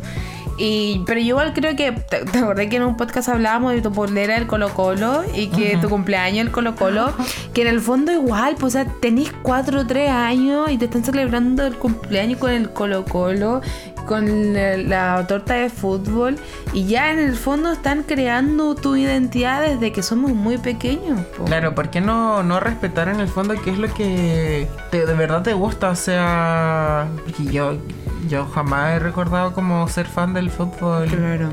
Y, pero yo igual creo que, ¿te, te acordás que en un podcast hablábamos de tu polera del Colo Colo y que tu cumpleaños el Colo Colo? Que en el fondo igual, pues, o sea, tenés 4 o 3 años y te están celebrando el cumpleaños con el Colo Colo, con la, la torta de fútbol y ya en el fondo están creando tu identidad desde que somos muy pequeños. po. Claro, ¿por qué no, no respetar en el fondo qué es lo que te- de verdad te gusta? O sea, yo, yo jamás he recordado como ser fan del fútbol. Claro.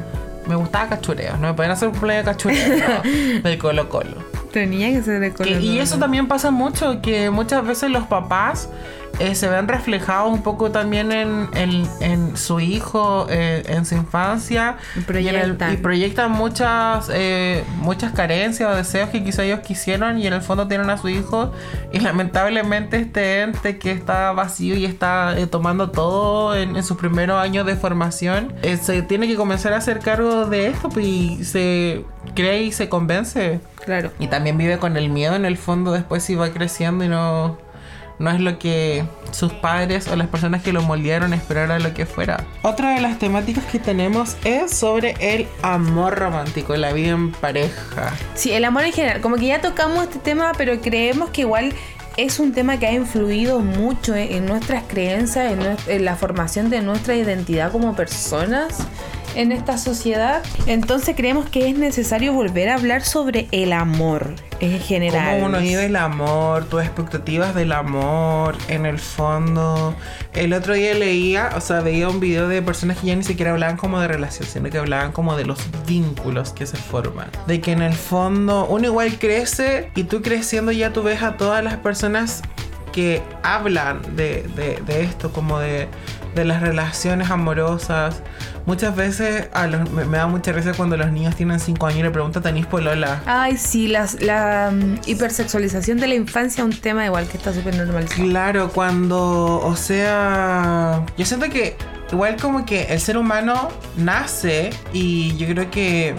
Me gustaba cachureo, no me pueden hacer un cumpleaños de cachureo no, <laughs> del Colo Colo. Tenía que ser de Colo Que- Colo. y eso también pasa mucho, que muchas veces los papás eh, se ven reflejados un poco también en, en- en su hijo, eh, en su infancia. Y Y, en el- proyectan. y proyectan muchas, eh, muchas carencias o deseos que quizá ellos quisieron y en el fondo tienen a su hijo. Y <laughs> lamentablemente este ente que está vacío y está eh, tomando todo en, en sus primeros años de formación, eh, se tiene que comenzar a hacer cargo de esto pues, y se cree y se convence. Claro. Y también vive con el miedo en el fondo después si va creciendo y no, no es lo que sus padres o las personas que lo moldearon esperaran lo que fuera. Otra de las temáticas que tenemos es sobre el amor romántico, la vida en pareja. Sí, el amor en general. Como que ya tocamos este tema, pero creemos que igual es un tema que ha influido mucho en, nuestras creencias, en la formación de nuestra identidad como personas en esta sociedad. Entonces creemos que es necesario volver a hablar sobre el amor en general. Cómo uno vive el amor, tus expectativas del amor, en el fondo. El otro día leía, o sea, veía un video de personas que ya ni siquiera hablaban como de relación, sino que hablaban como de los vínculos que se forman. De que en el fondo uno igual crece y tú creciendo ya tú ves a todas las personas que hablan de, de- de esto, como de, de las relaciones amorosas. Muchas veces a los- me, me da mucha risa cuando los niños tienen 5 años y le preguntan, ¿tenís polola? Ay, sí, las- la mm, hipersexualización de la infancia es un tema igual que está súper normalizado. Claro, cuando, o sea, yo siento que igual como que el ser humano nace y yo creo que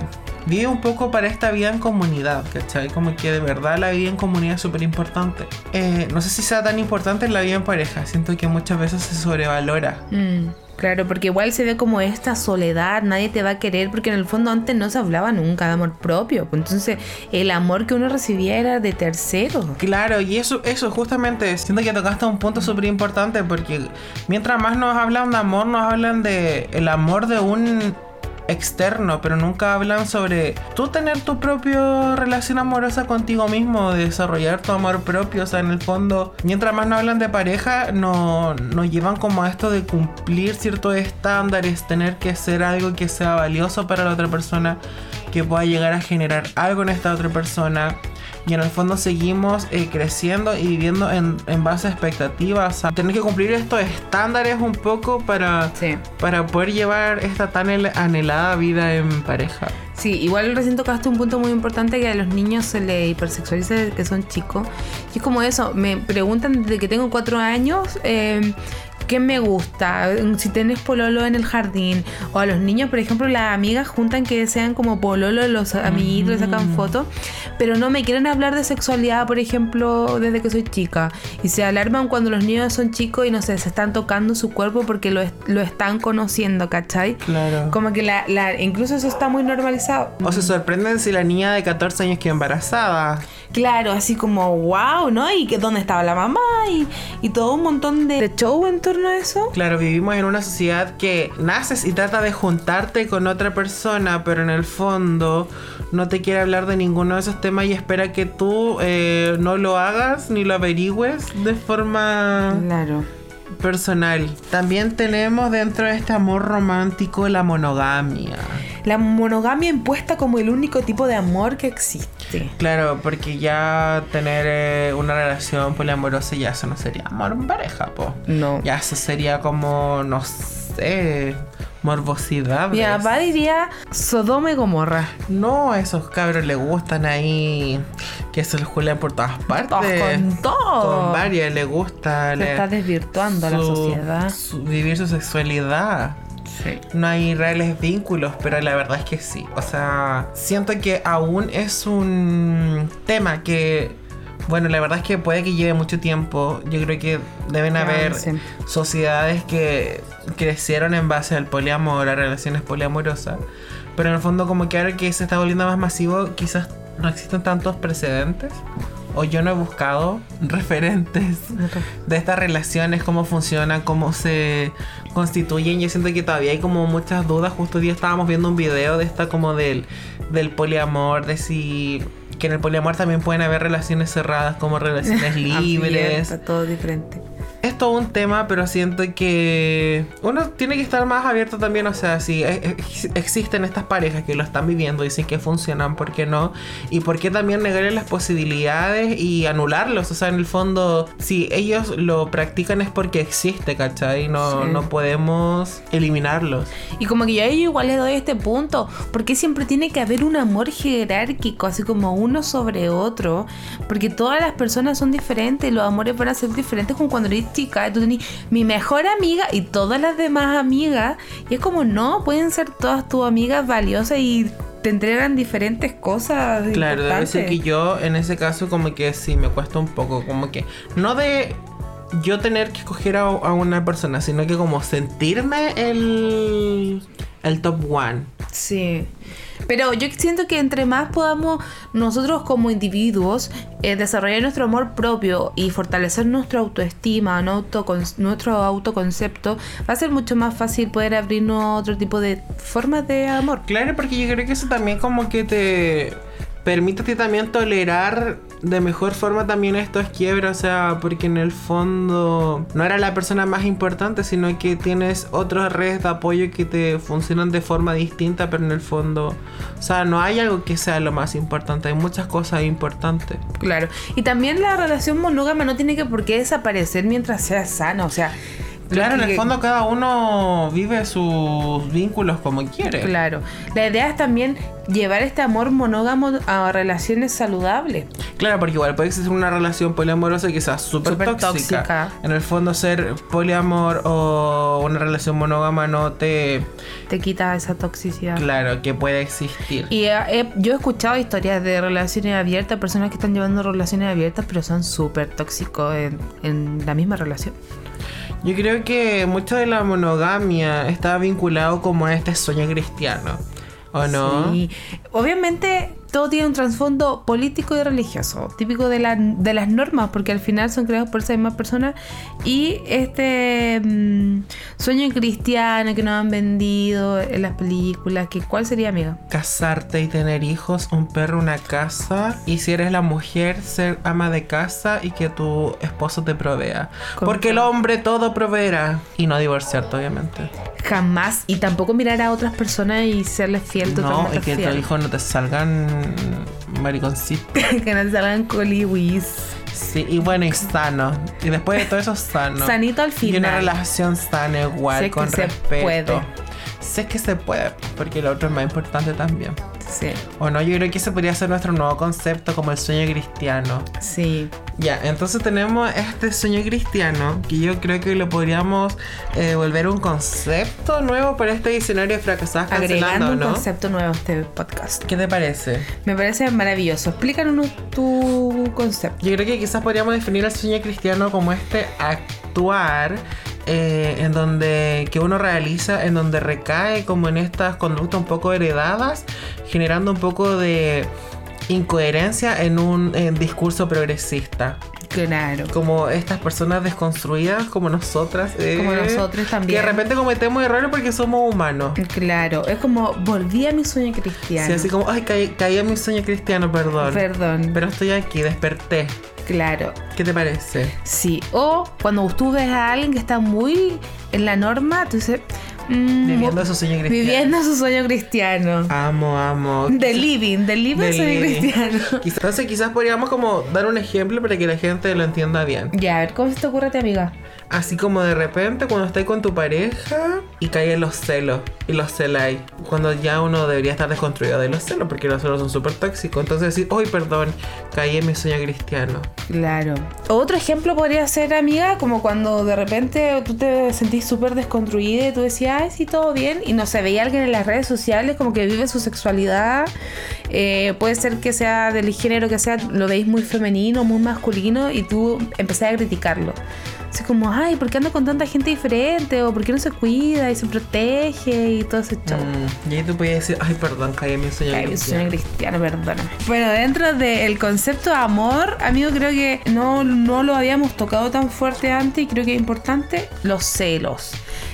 vive un poco para esta vida en comunidad, ¿cachai? Como que de verdad la vida en comunidad es súper importante. Eh, no sé si sea tan importante la vida en pareja, siento que muchas veces se sobrevalora. Mm, claro, porque igual se ve como esta soledad, nadie te va a querer, porque en el fondo antes no se hablaba nunca de amor propio. pues Entonces, el amor que uno recibía era de tercero. Claro, y eso, eso justamente, siento que tocaste un punto súper importante porque mientras más nos hablan de amor, nos hablan de el amor de un externo, pero nunca hablan sobre tú tener tu propia relación amorosa contigo mismo, desarrollar tu amor propio, o sea, en el fondo, mientras más nos hablan de pareja, no, nos llevan como a esto de cumplir ciertos estándares, tener que ser algo que sea valioso para la otra persona, que pueda llegar a generar algo en esta otra persona. Y en el fondo seguimos eh, creciendo y viviendo en, en base a expectativas. A tener que cumplir estos estándares un poco para, Sí. para poder llevar esta tan el- anhelada vida en pareja. Sí, igual recién tocaste un punto muy importante que a los niños se les hipersexualiza desde que son chicos. Y es como eso, me preguntan desde que tengo cuatro años eh, qué me gusta, si tenés pololo en el jardín. O a los niños, por ejemplo, las amigas juntan que sean como pololo, los amiguitos le sacan fotos, pero no me quieren hablar de sexualidad, por ejemplo, desde que soy chica. Y se alarman cuando los niños son chicos y no sé, se están tocando su cuerpo porque lo, es- lo están conociendo, ¿cachai? Claro. Como que la, la, incluso eso está muy normalizado. O se sorprenden si la niña de 14 años queda embarazada. Claro, así como, wow, ¿no? Y que dónde estaba la mamá y, y todo un montón de, de show en torno a eso. Claro, vivimos en una sociedad que naces y trata de juntarte con otra persona, pero en el fondo no te quiere hablar de ninguno de esos temas y espera que tú eh, no lo hagas ni lo averigües de forma Claro. personal. También tenemos dentro de este amor romántico la monogamia. La monogamia impuesta como el único tipo de amor que existe. Claro, porque ya tener eh, una relación poliamorosa ya eso no sería amor en pareja, po. No. Ya eso sería como, no sé, morbosidad. Mi papá diría Sodoma y Gomorra. No, a esos cabros les gustan ahí que se los juegan por todas partes. Todos con todo. Con varias les gusta Se le- está desvirtuando a la sociedad. su- vivir su sexualidad. Sí. No hay reales vínculos, pero la verdad es que sí. O sea, siento que aún es un tema que, bueno, la verdad es que puede que lleve mucho tiempo. Yo creo que deben Que haber avancen. sociedades que crecieron en base al poliamor, a relaciones poliamorosas. Pero en el fondo como que ahora que se está volviendo más masivo, quizás no existen tantos precedentes. O yo no he buscado <laughs> referentes de estas relaciones, cómo funcionan, cómo se constituyen. Yo siento que todavía hay como muchas dudas. Justo hoy día estábamos viendo un video de esta como del, del poliamor, de si que en el poliamor también pueden haber relaciones cerradas como relaciones <laughs> libres. Abierta, todo diferente. Es todo un tema, pero siento que uno tiene que estar más abierto también. O sea, si e- ex- existen estas parejas que lo están viviendo, dicen que funcionan, ¿por qué no? Y por qué también negarles las posibilidades y anularlos. O sea, en el fondo, si ellos lo practican es porque existe, ¿cachai? No, Sí. no podemos eliminarlos. Y como que yo a ellos igual le doy este punto, porque siempre tiene que haber un amor jerárquico, así como uno sobre otro, porque todas las personas son diferentes, los amores van a ser diferentes como cuando eres chica, tú tenés mi mejor amiga y todas las demás amigas, y es como no, pueden ser todas tus amigas valiosas y te entregan diferentes cosas. Claro, debe ser que yo en ese caso como que sí me cuesta un poco, como que no de yo tener que escoger a, a una persona, sino que como sentirme el, el top one. Sí. Pero yo siento que entre más podamos nosotros como individuos eh, desarrollar nuestro amor propio y fortalecer nuestra autoestima, nuestro autoconcepto, va a ser mucho más fácil poder abrirnos a otro tipo de formas de amor. Claro, porque yo creo que eso también como que te ti también tolerar de mejor forma también estos quiebres, o sea, porque en el fondo no era la persona más importante, sino que tienes otras redes de apoyo que te funcionan de forma distinta, pero en el fondo, o sea, no hay algo que sea lo más importante, hay muchas cosas importantes. Claro. Y también la relación monógama no tiene que por qué desaparecer mientras sea sana, o sea... Claro, en el fondo cada uno vive sus vínculos como quiere. Claro. La idea es también llevar este amor monógamo a relaciones saludables. Claro, porque igual puede existir una relación poliamorosa que sea súper tóxica. tóxica. En el fondo ser poliamor o una relación monógama no te... Te quita esa toxicidad. Claro, que puede existir. Y eh, he- yo he escuchado historias de relaciones abiertas, personas que están llevando relaciones abiertas, pero son súper tóxicos en, en la misma relación. Yo creo que mucho de la monogamia está vinculado como a este sueño cristiano. ¿O no? Sí. Obviamente todo tiene un trasfondo político y religioso, típico de, la- de las normas, porque al final son creados por esa misma persona. Y este mm, sueño cristiano que nos han vendido en las películas, que ¿cuál sería, amiga? Casarte y tener hijos, un perro, una casa. Y si eres la mujer, ser ama de casa y que tu esposo te provea. Porque el hombre todo proveerá. Y no divorciarte, obviamente. Jamás, y tampoco mirar a otras personas y serles fiel No, totalmente y que fiel. tus hijos no te salgan mariconcitos. <laughs> que no salgan coliwis. Sí, y bueno, y sano. Y después de todo eso, sano. Sanito al Y una final. relación sana igual, Si es que con se respeto. puede. Si es que se puede, porque lo otro es más importante también. Sí, O no, yo creo que ese podría ser nuestro nuevo concepto como el sueño cristiano. sí. Ya, entonces tenemos este sueño cristiano que yo creo que lo podríamos eh, volver un concepto nuevo para este diccionario de fracasadas Agregando un ¿no? concepto nuevo a este podcast. ¿Qué te parece? Me parece maravilloso. Explícanos tu concepto. Yo creo que quizás podríamos definir el sueño cristiano como este actuar eh, en donde que uno realiza, en donde recae como en estas conductas un poco heredadas, generando un poco de incoherencia en un en discurso progresista. Claro. Como estas personas desconstruidas como nosotras. eh, Como nosotros Que también. de repente cometemos errores porque somos humanos. Claro, es como volví a mi sueño cristiano. Sí, así como, ay, caí, caí en mi sueño cristiano, perdón. Perdón. Pero estoy aquí, desperté. Claro, ¿Qué te parece? sí. O cuando tú ves a alguien que está muy en la norma, tú dices. mm, Viviendo su sueño cristiano. Viviendo su sueño cristiano. Amo, amo. <laughs> The living, the living Del sueño living. cristiano. <laughs> Quizás, entonces quizás podríamos como dar un ejemplo para que la gente lo entienda bien. Ya, a ver, ¿cómo se te ocurre a ti, amiga? Así como de repente cuando estás con tu pareja y caen los celos y los celáis. Cuando ya uno debería estar desconstruido de los celos porque los celos son súper tóxicos. Entonces decir, hoy perdón, caí en mi sueño cristiano. Claro. Otro ejemplo podría ser, amiga, como cuando de repente tú te sentís súper desconstruida y tú decías, ay, sí, todo bien, y no se veía alguien en las redes sociales como que vive su sexualidad. Eh, puede ser que sea del género que sea, lo veis muy femenino, muy masculino, y tú empezás a criticarlo. Así como, ay, ¿por qué anda con tanta gente diferente? ¿O por qué no se cuida y se protege y todo ese show? Mm, y ahí tú puedes decir, ay perdón, caí en mi sueño Ay, cristiano. soy cristiano, perdóname. Bueno, dentro del concepto de amor, amigo, creo que no, no lo habíamos tocado tan fuerte antes y creo que es importante los celos.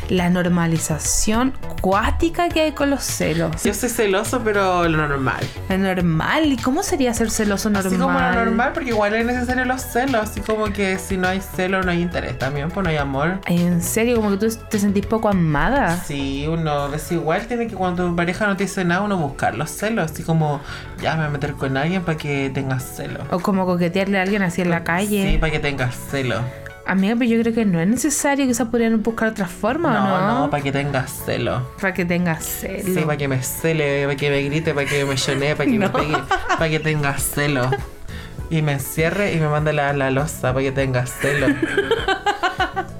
La normalización cuática que hay con los celos. Yo soy celoso, pero lo normal. Lo normal. ¿Y cómo sería ser celoso normal? Así como lo normal, porque igual es necesario los celos. Así como que si no hay celo, no hay interés también, pues no hay amor. En serio, como que tú te sentís poco amada. Sí, uno es igual, tiene que cuando tu pareja no te dice nada, uno buscar los celos. Así como, ya me voy a meter con alguien para que tengas celos. O como coquetearle a alguien así en la calle. Sí, para que tengas celos. Amiga, pero yo creo que no es necesario. Quizás podrían buscar otra forma, ¿o No, no? no, para que tengas celos. Para que tengas celos. Sí, para que me cele, para que me grite, para que me llone, para que me <laughs> No. pegue, para que tengas celos. Y me encierre y me mande la, la losa para que tengas celos. <laughs>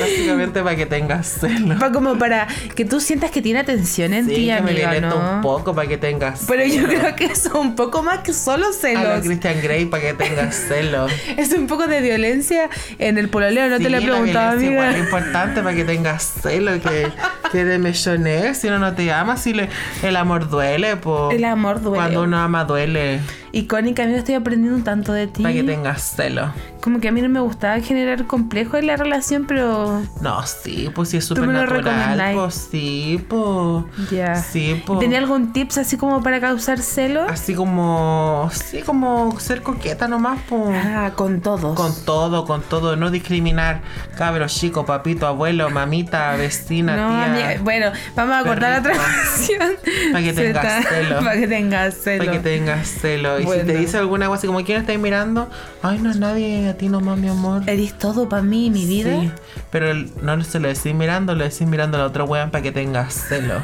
Básicamente para que tengas celos. Pa- como para que tú sientas que tiene atención en Sí, ti, que me amiga, violento ¿no? un poco para que tengas Pero yo celos. creo que es un poco más que solo A lo celos. Christian Grey para que tengas celos. <laughs> Es un poco de violencia en el pololeo, no Sí, te lo he preguntado, amiga. es importante para que tengas celos, que, que te mechones, si uno no te ama, si le- el amor duele, pues. El amor duele. Cuando uno ama duele, Icónica, amigo, estoy aprendiendo tanto de ti. para que tengas celos. Como que a mí no me gustaba generar complejo en la relación, pero No, sí, pues sí es súper natural, pues sí, pues. ya. Sí, pues. ¿Tenía algún tips así como para causar celos? Así como, sí, como ser coqueta nomás, pues. Ah, con todos. Con todo, con todo, no discriminar. Cabro, chico, papito, abuelo, mamita, vecina, no, tía. amiga, bueno, vamos a cortar la <laughs> transmisión. <laughs> Pa' que tengas celos. Para que tengas celos. Para que tengas celo. Y si te dice alguna cosa así como, ¿quién estáis mirando? Ay, no es nadie, a ti nomás, mi amor. Eres todo para mí, mi vida. Sí, pero el- no se lo decís mirando, lo decís mirando a la otra weón para que tengas celo.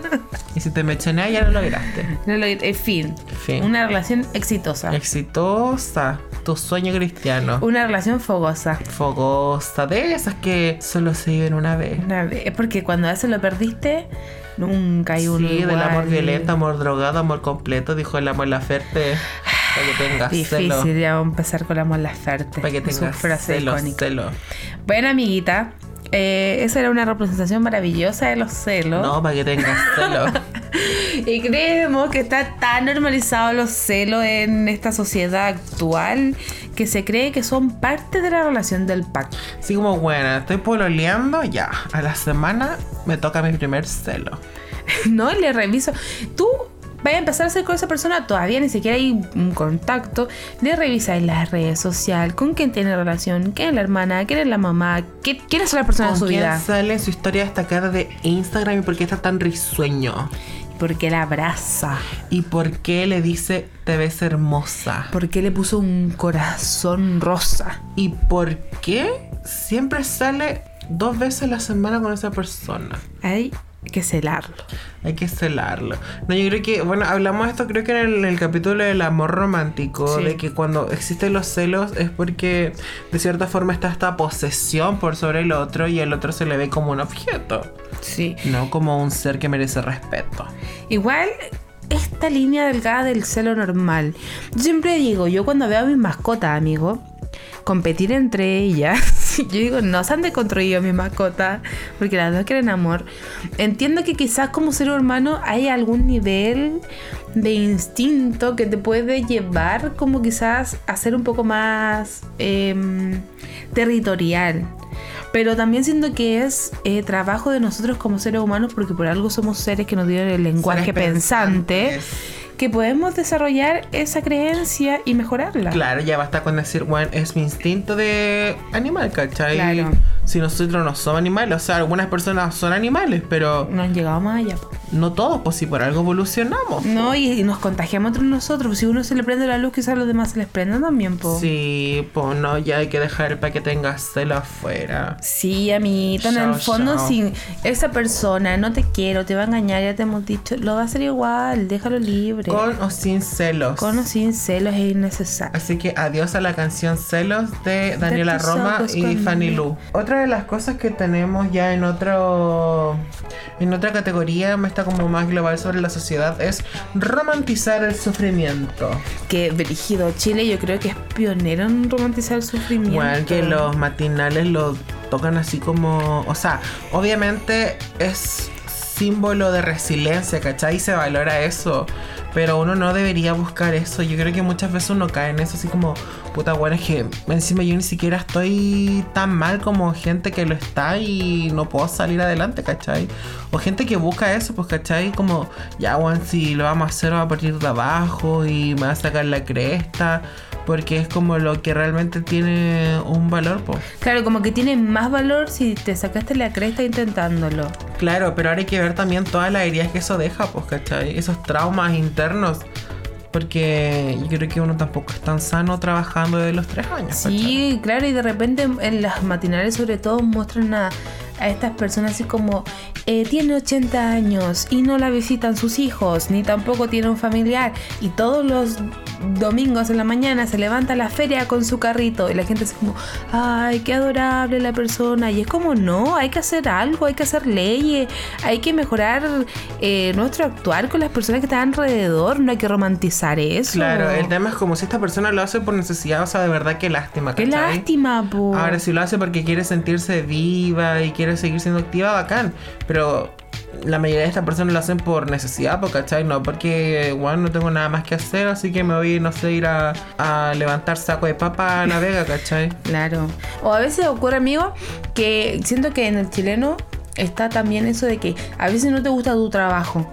<laughs> y si te mechoneas, ya lo lograste. No lo- En fin, Fin. una relación exitosa. Exitosa, tu sueño cristiano. Una relación fogosa. Fogosa, de esas que solo se viven una vez. Una vez- Es porque cuando veces lo perdiste, nunca hay uno Sí, del amor violento, amor drogado, amor completo, dijo el amor Laferte. Para que tengas <sighs> Difícil, celo. ya vamos a empezar con la mola ferte. Para que tengas frase celo, icónica. celo. Bueno, amiguita, eh, esa era una representación maravillosa de los celos. No, para que tengas celo. <laughs> Y creemos que está tan normalizado los celos en esta sociedad actual que se cree que son parte de la relación del pacto. Así como, bueno, estoy pololeando, ya. A la semana me toca mi primer celo. <laughs> No le reviso. Tú vas a empezar a hacer con esa persona, todavía ni siquiera hay un contacto. Le revisas las redes sociales, con quién tiene relación, quién es la hermana, quién es la mamá, qué- quién es la persona de ¿Con su quién vida. sale su historia destacada de Instagram y por qué está tan risueño? Porque la abraza. ¿Y por qué le dice te ves hermosa? Porque le puso un corazón rosa. ¿Y por qué siempre sale dos veces a la semana con esa persona? Hay que celarlo. Hay que celarlo. No, yo creo que, bueno, hablamos de esto creo que en el, capítulo del amor romántico, Sí. de que cuando existen los celos es porque de cierta forma está esta posesión por sobre el otro y el otro se le ve como un objeto, Sí. no como un ser que merece respeto. Igual, esta línea delgada del celo normal. Yo siempre digo, yo cuando veo a mis mascotas, amigo, competir entre ellas, <laughs> yo digo, no se han deconstruido mis mascotas, porque las dos quieren amor. Entiendo que quizás como ser humano hay algún nivel de instinto que te puede llevar como quizás a ser un poco más em, territorial. Pero también siento que es eh, trabajo de nosotros como seres humanos, porque por algo somos seres que nos dieron el lenguaje Seres pensante, pensantes. Que podemos desarrollar esa creencia y mejorarla. Claro, ya basta con decir, bueno, es mi instinto de animal, ¿cachai? Claro. Si nosotros no somos animales, o sea, algunas personas son animales, pero No han llegado más allá. po. no todos, pues si por algo evolucionamos. No, y, y nos contagiamos entre nosotros. Si uno se le prende la luz, quizás los demás se les prenda también, po. Sí, pues no, ya hay que dejar para que tengas celo afuera. Sí, amiguito, en Chao, el fondo, chao. esa persona no te quiero, te va a engañar, ya te hemos dicho, lo va a hacer igual, déjalo libre. Con o sin celos. Con o sin celos es innecesario. Así que adiós a la canción Celos de Daniela tus Roma y. Fanny Lu. Otra de las cosas que tenemos ya en otro en otra categoría, está como más global sobre la sociedad, es romantizar el sufrimiento. Que Brígido, Chile yo creo que es pionero en romantizar el sufrimiento. Igual que los matinales lo tocan así como. O sea, obviamente es símbolo de resiliencia, ¿cachai? Y se valora eso. Pero uno no debería buscar eso. Yo creo que muchas veces uno cae en eso así como, puta, bueno, es que encima yo ni siquiera estoy tan mal como gente que lo está y no puedo salir adelante, ¿cachai? O gente que busca eso, pues, ¿cachai? Como, ya, bueno, si lo vamos a hacer, va a partir de abajo y me va a sacar la cresta. Porque es como lo que realmente tiene un valor, pues. Claro, como que tiene más valor si te sacaste la cresta intentándolo. Claro, pero ahora hay que ver también todas las heridas que eso deja, pues, ¿cachai? Esos traumas internos. Porque yo creo que uno tampoco es tan sano trabajando de los tres años. ¿cachai? Sí, claro, y de repente en las matinales sobre todo muestran a, a estas personas así como eh, tiene 80 años y no la visitan sus hijos, ni tampoco tiene un familiar y todos los domingos en la mañana se levanta a la feria con su carrito y la gente es como, ay, qué adorable la persona. Y es como, no, hay que hacer algo, hay que hacer leyes, hay que mejorar eh, nuestro actuar con las personas que están alrededor, no hay que romantizar eso. Claro, el tema es como si esta persona lo hace por necesidad, o sea, de verdad qué lástima. Qué ¿cachai? lástima, po. Ahora, si lo hace porque quiere sentirse viva y quiere seguir siendo activa, bacán. Pero la mayoría de estas personas lo hacen por necesidad, po, ¿cachai? No porque, bueno, no tengo nada más que hacer, así que me voy, no sé, ir a, a levantar saco de papa a la vega, <laughs> ¿cachai? Claro. O a veces ocurre, amigo, que siento que en el chileno está también eso de que a veces no te gusta tu trabajo.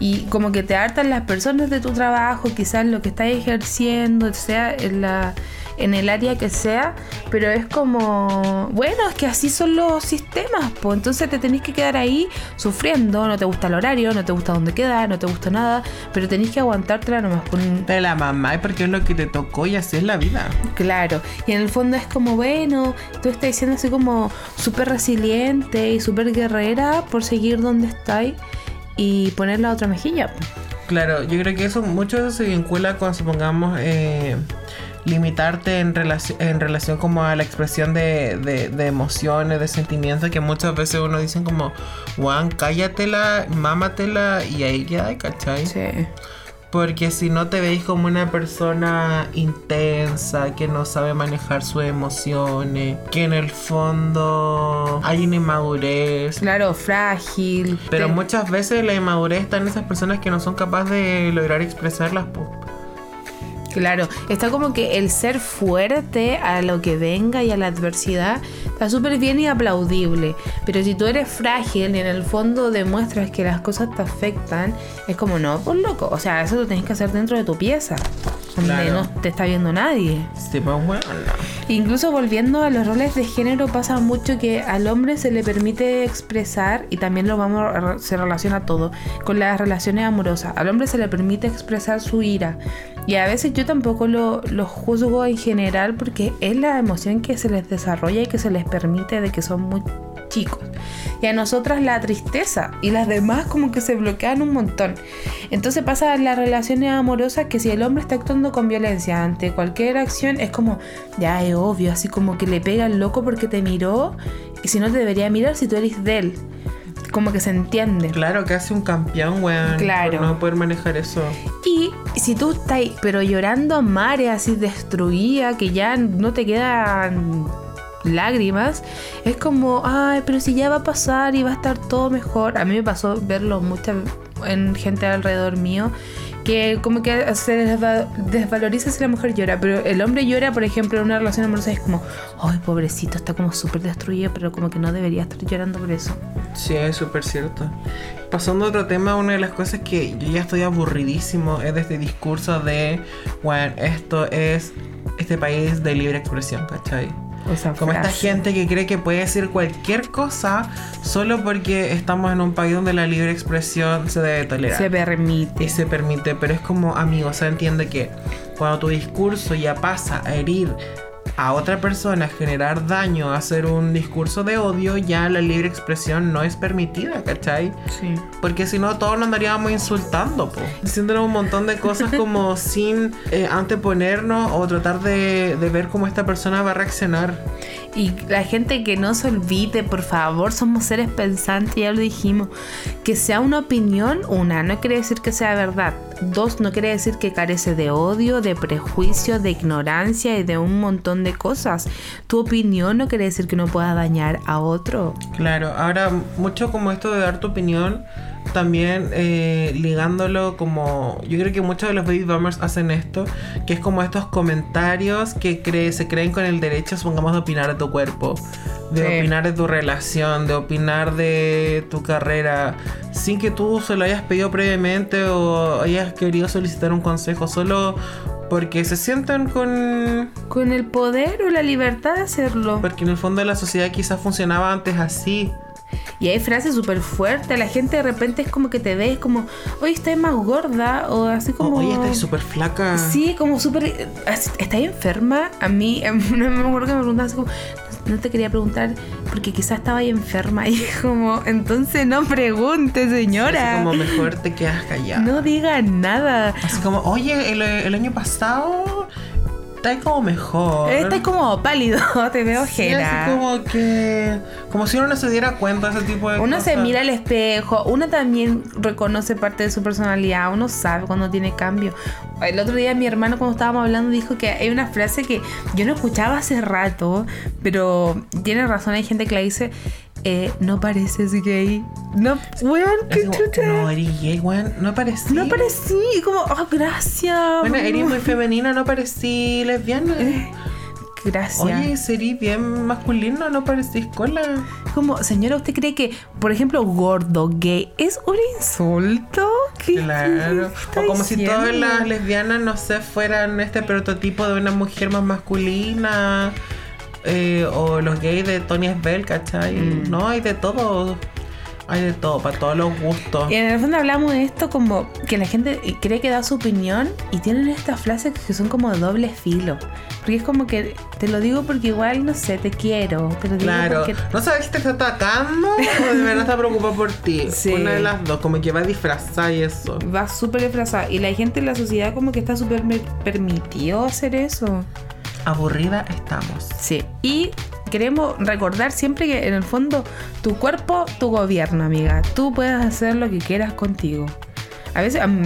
Y como que te hartan las personas de tu trabajo, quizás lo que estás ejerciendo, sea en, la, en el área que sea, pero es como, bueno, es que así son los sistemas, pues entonces te tenés que quedar ahí sufriendo, no te gusta el horario, no te gusta dónde quedar, no te gusta nada, pero tenés que aguantártela nomás. Un- De la mamá, porque es lo que te tocó y así es la vida. Claro, y en el fondo es como, bueno, tú estás diciendo así como súper resiliente y súper guerrera por seguir donde estáis y poner la otra mejilla. Claro, yo creo que eso mucho se vincula con, supongamos, eh, limitarte en, relaci- en relación como a la expresión de, de, de emociones, de sentimientos, que muchas veces uno dicen como, Juan, cállatela, mámatela y ahí queda, ¿cachai? Sí. Porque si no te veis como una persona intensa, que no sabe manejar sus emociones, que en el fondo hay una inmadurez. Claro, frágil. Pero Te- muchas veces la inmadurez está en esas personas que no son capaces de lograr expresarlas. Claro, está como que el ser fuerte a lo que venga y a la adversidad está súper bien y aplaudible. Pero si tú eres frágil y en el fondo demuestras que las cosas te afectan, es como no, por loco. O sea, eso lo tenés que hacer dentro de tu pieza, donde Claro. no te está viendo nadie. Sí, pues bueno, no. Incluso volviendo a los roles de género, pasa mucho que al hombre se le permite expresar, y también lo vamos a- se relaciona todo, con las relaciones amorosas. Al hombre se le permite expresar su ira. Y a veces yo tampoco lo, lo juzgo en general porque es la emoción que se les desarrolla y que se les permite de que son muy chicos. Y a nosotras la tristeza y las demás como que se bloquean un montón. Entonces pasa en las relaciones amorosas que si el hombre está actuando con violencia ante cualquier acción es como, ya es obvio, así como que le pega al loco porque te miró y si no te debería mirar si tú eres de él. Como que se entiende. Claro que hace un campeón, weón. Claro. por no poder manejar eso. Y si tú estás, pero llorando a mares así destruida, que ya no te quedan lágrimas, es como, ay, pero si ya va a pasar y va a estar todo mejor. A mí me pasó verlo mucho en gente alrededor mío, que como que se desva- desvaloriza si la mujer llora, pero el hombre llora, por ejemplo, en una relación amorosa, es como, ay, pobrecito, está como súper destruido, pero como que no debería estar llorando por eso. Sí, es súper cierto. Pasando a otro tema, una de las cosas que yo ya estoy aburridísimo es de este discurso de, bueno, esto es este país de libre expresión, ¿cachai? Esa Como esta gente que cree que puede decir cualquier cosa solo porque estamos en un país donde la libre expresión se debe tolerar. se permite. y se permite, pero es como, amigo, se entiende que cuando tu discurso ya pasa a herir a otra persona, generar daño, hacer un discurso de odio, ya la libre expresión no es permitida, ¿cachai? Sí. Porque si no, todos nos andaríamos insultando, po. Diciéndonos un montón de cosas como <laughs> sin eh, anteponernos o tratar de, de ver cómo esta persona va a reaccionar. Y la gente que no se olvide, por favor, somos seres pensantes, ya lo dijimos. Que sea una opinión, una, no quiere decir que sea verdad. Dos, no quiere decir que carece de odio, de prejuicio, de ignorancia y de un montón de cosas. Tu opinión no quiere decir que no pueda dañar a otro. Claro, ahora mucho como esto de dar tu opinión, también eh, ligándolo como, yo creo que muchos de los baby boomers hacen esto, que es como estos comentarios que cree, se creen con el derecho, supongamos, de opinar de tu cuerpo, de Sí. opinar de tu relación, de opinar de tu carrera, sin que tú se lo hayas pedido previamente o hayas querido solicitar un consejo, solo porque se sientan con... Con el poder o la libertad de hacerlo. Porque en el fondo la sociedad quizás funcionaba antes así. Y hay frases súper fuertes. La gente de repente es como que te ves como, oye, estás más gorda. O así como. Oye, estás súper flaca. Sí, como súper. ¿Estás enferma? A mí, <laughs> no me acuerdo que me preguntaban así como. No te quería preguntar porque quizás estaba ahí enferma. <laughs> Y como, entonces no pregunte, señora. Así como mejor te quedas callada. No diga nada. Así como, oye, el, el año pasado está como mejor. Estás como pálido, <laughs> te veo Sí, ojera. así como que. Como si uno no se diera cuenta de ese tipo de Uno cosas. se mira al espejo, uno también reconoce parte de su personalidad, uno sabe cuando tiene cambio. El otro día mi hermano cuando estábamos hablando dijo que hay una frase que yo no escuchaba hace rato, pero tiene razón, hay gente que la dice, eh, no pareces gay. No, weón, qué chucha. no, No, eres gay, weón. No parecí. parecí, y como, oh, gracias. Bueno, eres muy <laughs> femenina, no parecí lesbiana. Eh, Gracias. Oye, serí bien masculino, no parecís cola. Como, señora, ¿usted cree que, por ejemplo, gordo, gay, es un insulto? ¿Qué- Claro. qué O como si todas las lesbianas, no sé, fueran este prototipo de una mujer más masculina. Eh, o los gays de Tony Sbell, ¿cachai? Mm. No, hay de todo. Hay de todo, para todos los gustos. Y en el fondo hablamos de esto como que la gente cree que da su opinión y tienen estas frases que son como de doble filo. Porque es como que te lo digo porque igual, no sé, te quiero. Te lo digo Claro, porque... no sabes si te está atacando o de verdad está preocupada por ti. <laughs> Sí. Una de las dos, como que va disfrazada y eso. Va súper disfrazada. Y la gente en la sociedad como que está súper permitido hacer eso. Aburrida estamos. Sí. Y queremos recordar siempre que en el fondo tu cuerpo, tu gobierno, amiga. Tú puedes hacer lo que quieras contigo. A veces, um,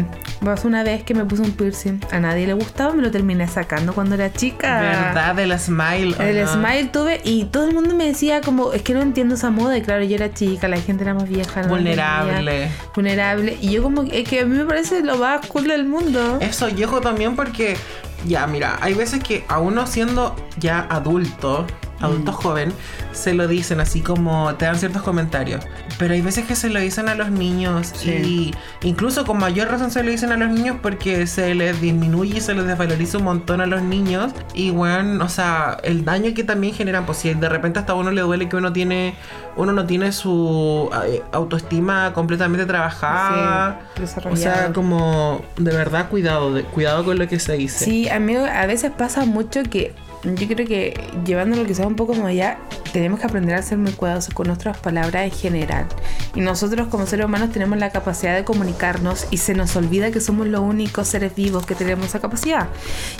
una vez que me puse un piercing. A nadie le gustaba, me lo terminé sacando cuando era chica. ¿Verdad? Del smile. ¿o El no? smile tuve y todo el mundo me decía como, es que no entiendo esa moda. Y claro, yo era chica, la gente era más vieja. no Vulnerable. Vulnerable. Y yo como, es que a mí me parece lo más cool del mundo. Eso yo también porque, ya, mira, hay veces que a uno siendo ya adulto, adulto Mm. joven, se lo dicen así como te dan ciertos comentarios. Pero hay veces que se lo dicen a los niños Sí. y incluso con mayor razón se lo dicen a los niños porque se les disminuye y se les desvaloriza un montón a los niños. Y bueno, o sea, el daño que también generan, pues si de repente hasta a uno le duele que uno tiene, uno no tiene su eh, autoestima completamente trabajada. Sí, o sea, como de verdad cuidado, de, cuidado con lo que se dice. Sí, amigo, a veces pasa mucho que yo creo que llevándolo quizás un poco más allá, tenemos que aprender a ser muy cuidadosos con nuestras palabras en general. Y nosotros como seres humanos tenemos la capacidad de comunicarnos y se nos olvida que somos los únicos seres vivos que tenemos esa capacidad.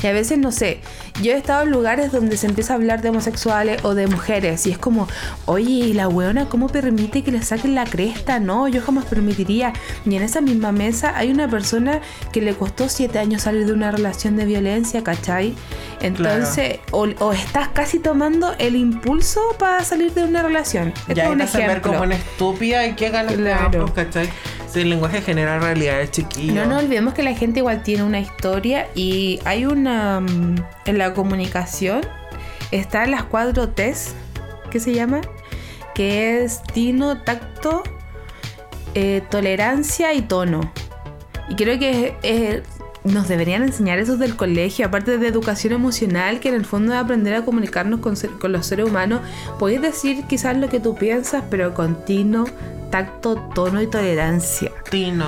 Y a veces, no sé, yo he estado en lugares donde se empieza a hablar de homosexuales o de mujeres y es como, oye, ¿y la weona cómo permite que le saquen la cresta? No, yo jamás permitiría. Y en esa misma mesa hay una persona que le costó siete años salir de una relación de violencia, ¿cachai? Entonces, o, o estás casi tomando el impulso para salir de una relación. Este Ya es un que ejemplo. como una estúpida y qué ganas te Claro. ¿cachai? Si el lenguaje genera realidades chiquillos. No nos olvidemos que la gente igual tiene una historia y hay una... mm, En la comunicación están las cuatro T's, que se llaman, que es tino, tacto, eh, tolerancia y tono. Y creo que eh, nos deberían enseñar eso del colegio, aparte de educación emocional, que en el fondo es aprender a comunicarnos con, ser- con los seres humanos. Podéis decir quizás lo que tú piensas, pero con tino, tacto, tono y tolerancia. Tino,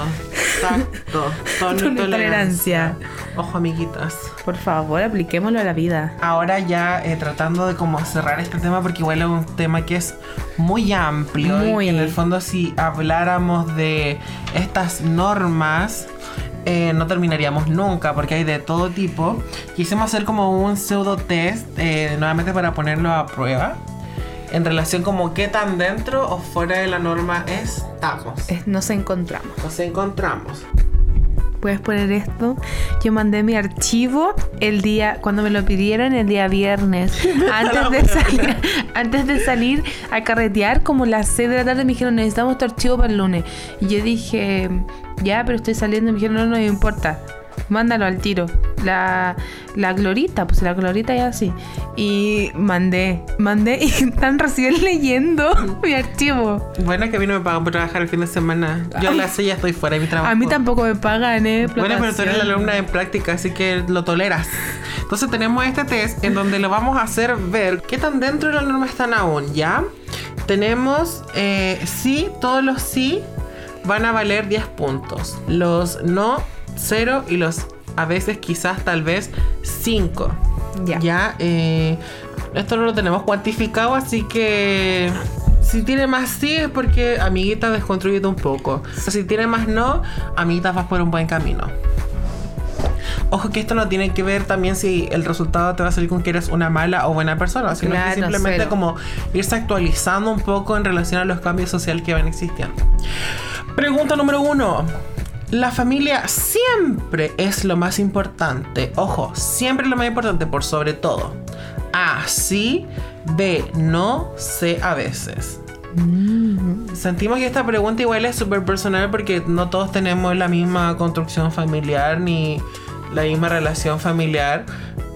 tacto, tono <laughs> Tono y y tolerancia. Ojo, amiguitas. Por favor, apliquémoslo a la vida. Ahora ya eh, tratando de como cerrar este tema porque igual es un tema que es muy amplio y Muy. que en el fondo si habláramos de estas normas eh, no terminaríamos nunca porque hay de todo tipo. Quisimos hacer como un pseudo test eh, nuevamente para ponerlo a prueba en relación como qué tan dentro o fuera de la norma estamos. Es- Nos encontramos. Nos encontramos. Puedes poner esto. Yo mandé mi archivo el día, cuando me lo pidieron, el día viernes. <laughs> Antes de salir, antes de salir a carretear, como las 6 de la tarde, me dijeron, necesitamos tu archivo para el lunes. Y yo dije, ya, pero estoy saliendo. Y me dijeron, no, no me importa. Mándalo al tiro. La, la glorita, pues la glorita ya así. Y mandé, mandé <laughs> y están recién leyendo mi archivo. Bueno, que a mí no me pagan por trabajar el fin de semana. Yo a las 6 ya estoy fuera de mi trabajo. A mí tampoco me pagan, eh. Bueno, pero tú eres la alumna en práctica, así que lo toleras. Entonces tenemos este test en donde lo vamos a hacer ver qué tan dentro de la norma están aún, ¿ya? Tenemos eh, sí, todos los sí van a valer 10 puntos. Los no, 0 y los a veces quizás tal vez 5. Ya. eh, esto no lo tenemos cuantificado, así que si tiene más sí es porque amiguita desconstruyete un poco. Si tiene más no, amiguita vas por un buen camino. Ojo que esto no tiene que ver también si el resultado te va a salir con que eres una mala o buena persona, sino Claro, que simplemente cero. como irse actualizando un poco en relación a los cambios sociales que van existiendo. Pregunta número uno. La familia siempre es lo más importante. Ojo, siempre es lo más importante por sobre todo. A, sí. B, no. C, a veces. Sentimos que esta pregunta igual es súper personal porque no todos tenemos la misma construcción familiar ni la misma relación familiar.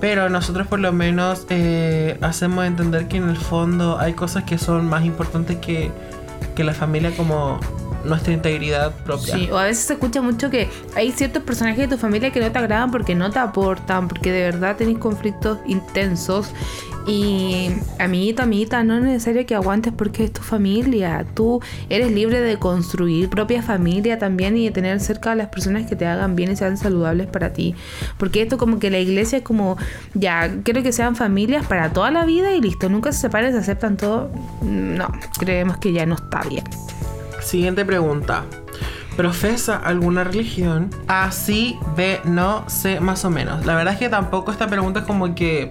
Pero nosotros por lo menos eh, hacemos entender que en el fondo hay cosas que son más importantes que, que la familia como nuestra integridad propia. Sí, o a veces se escucha mucho que hay ciertos personajes de tu familia que no te agradan porque no te aportan, porque de verdad tenéis conflictos intensos. Y amiguita, amiguita, no es necesario que aguantes porque es tu familia. Tú eres libre de construir propia familia también y de tener cerca a las personas que te hagan bien y sean saludables para ti. Porque esto como que la iglesia es como, ya, quiero que sean familias para toda la vida y listo, nunca se separan, se aceptan todo. No, creemos que ya no está bien. Siguiente pregunta. ¿Profesa alguna religión? A, sí, B, no, C, más o menos. La verdad es que tampoco esta pregunta es como que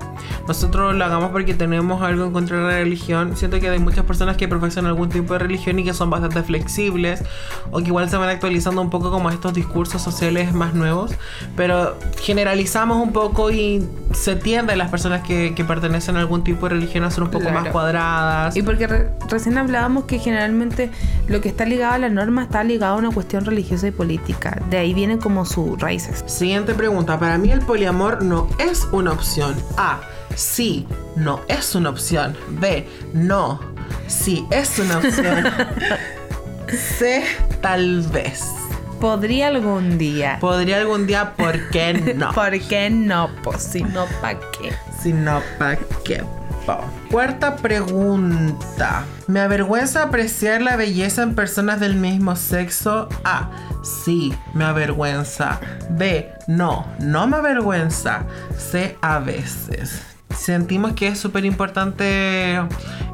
nosotros lo hagamos porque tenemos algo en contra de la religión. Siento que hay muchas personas que profesan algún tipo de religión y que son bastante flexibles o que igual se van actualizando un poco como estos discursos sociales más nuevos. Pero generalizamos un poco y se tiende a las personas que, que pertenecen a algún tipo de religión a ser un poco Claro. más cuadradas. Y porque re- recién hablábamos que generalmente lo que está ligado a la norma está ligado a una cuestión religiosa y política. De ahí vienen como sus raíces. Siguiente pregunta. Para mí el poliamor no es una opción. A. Sí, no es una opción. B. No. Sí, es una opción. <laughs> C. Tal vez. Podría algún día. Podría algún día, ¿por qué no? <laughs> ¿Por qué no? Pues si no, ¿para qué? Si no, ¿pa' qué? Cuarta pregunta. ¿Me avergüenza apreciar la belleza en personas del mismo sexo? A. Sí, me avergüenza. B. No, no me avergüenza. C. A veces. Sentimos que es súper importante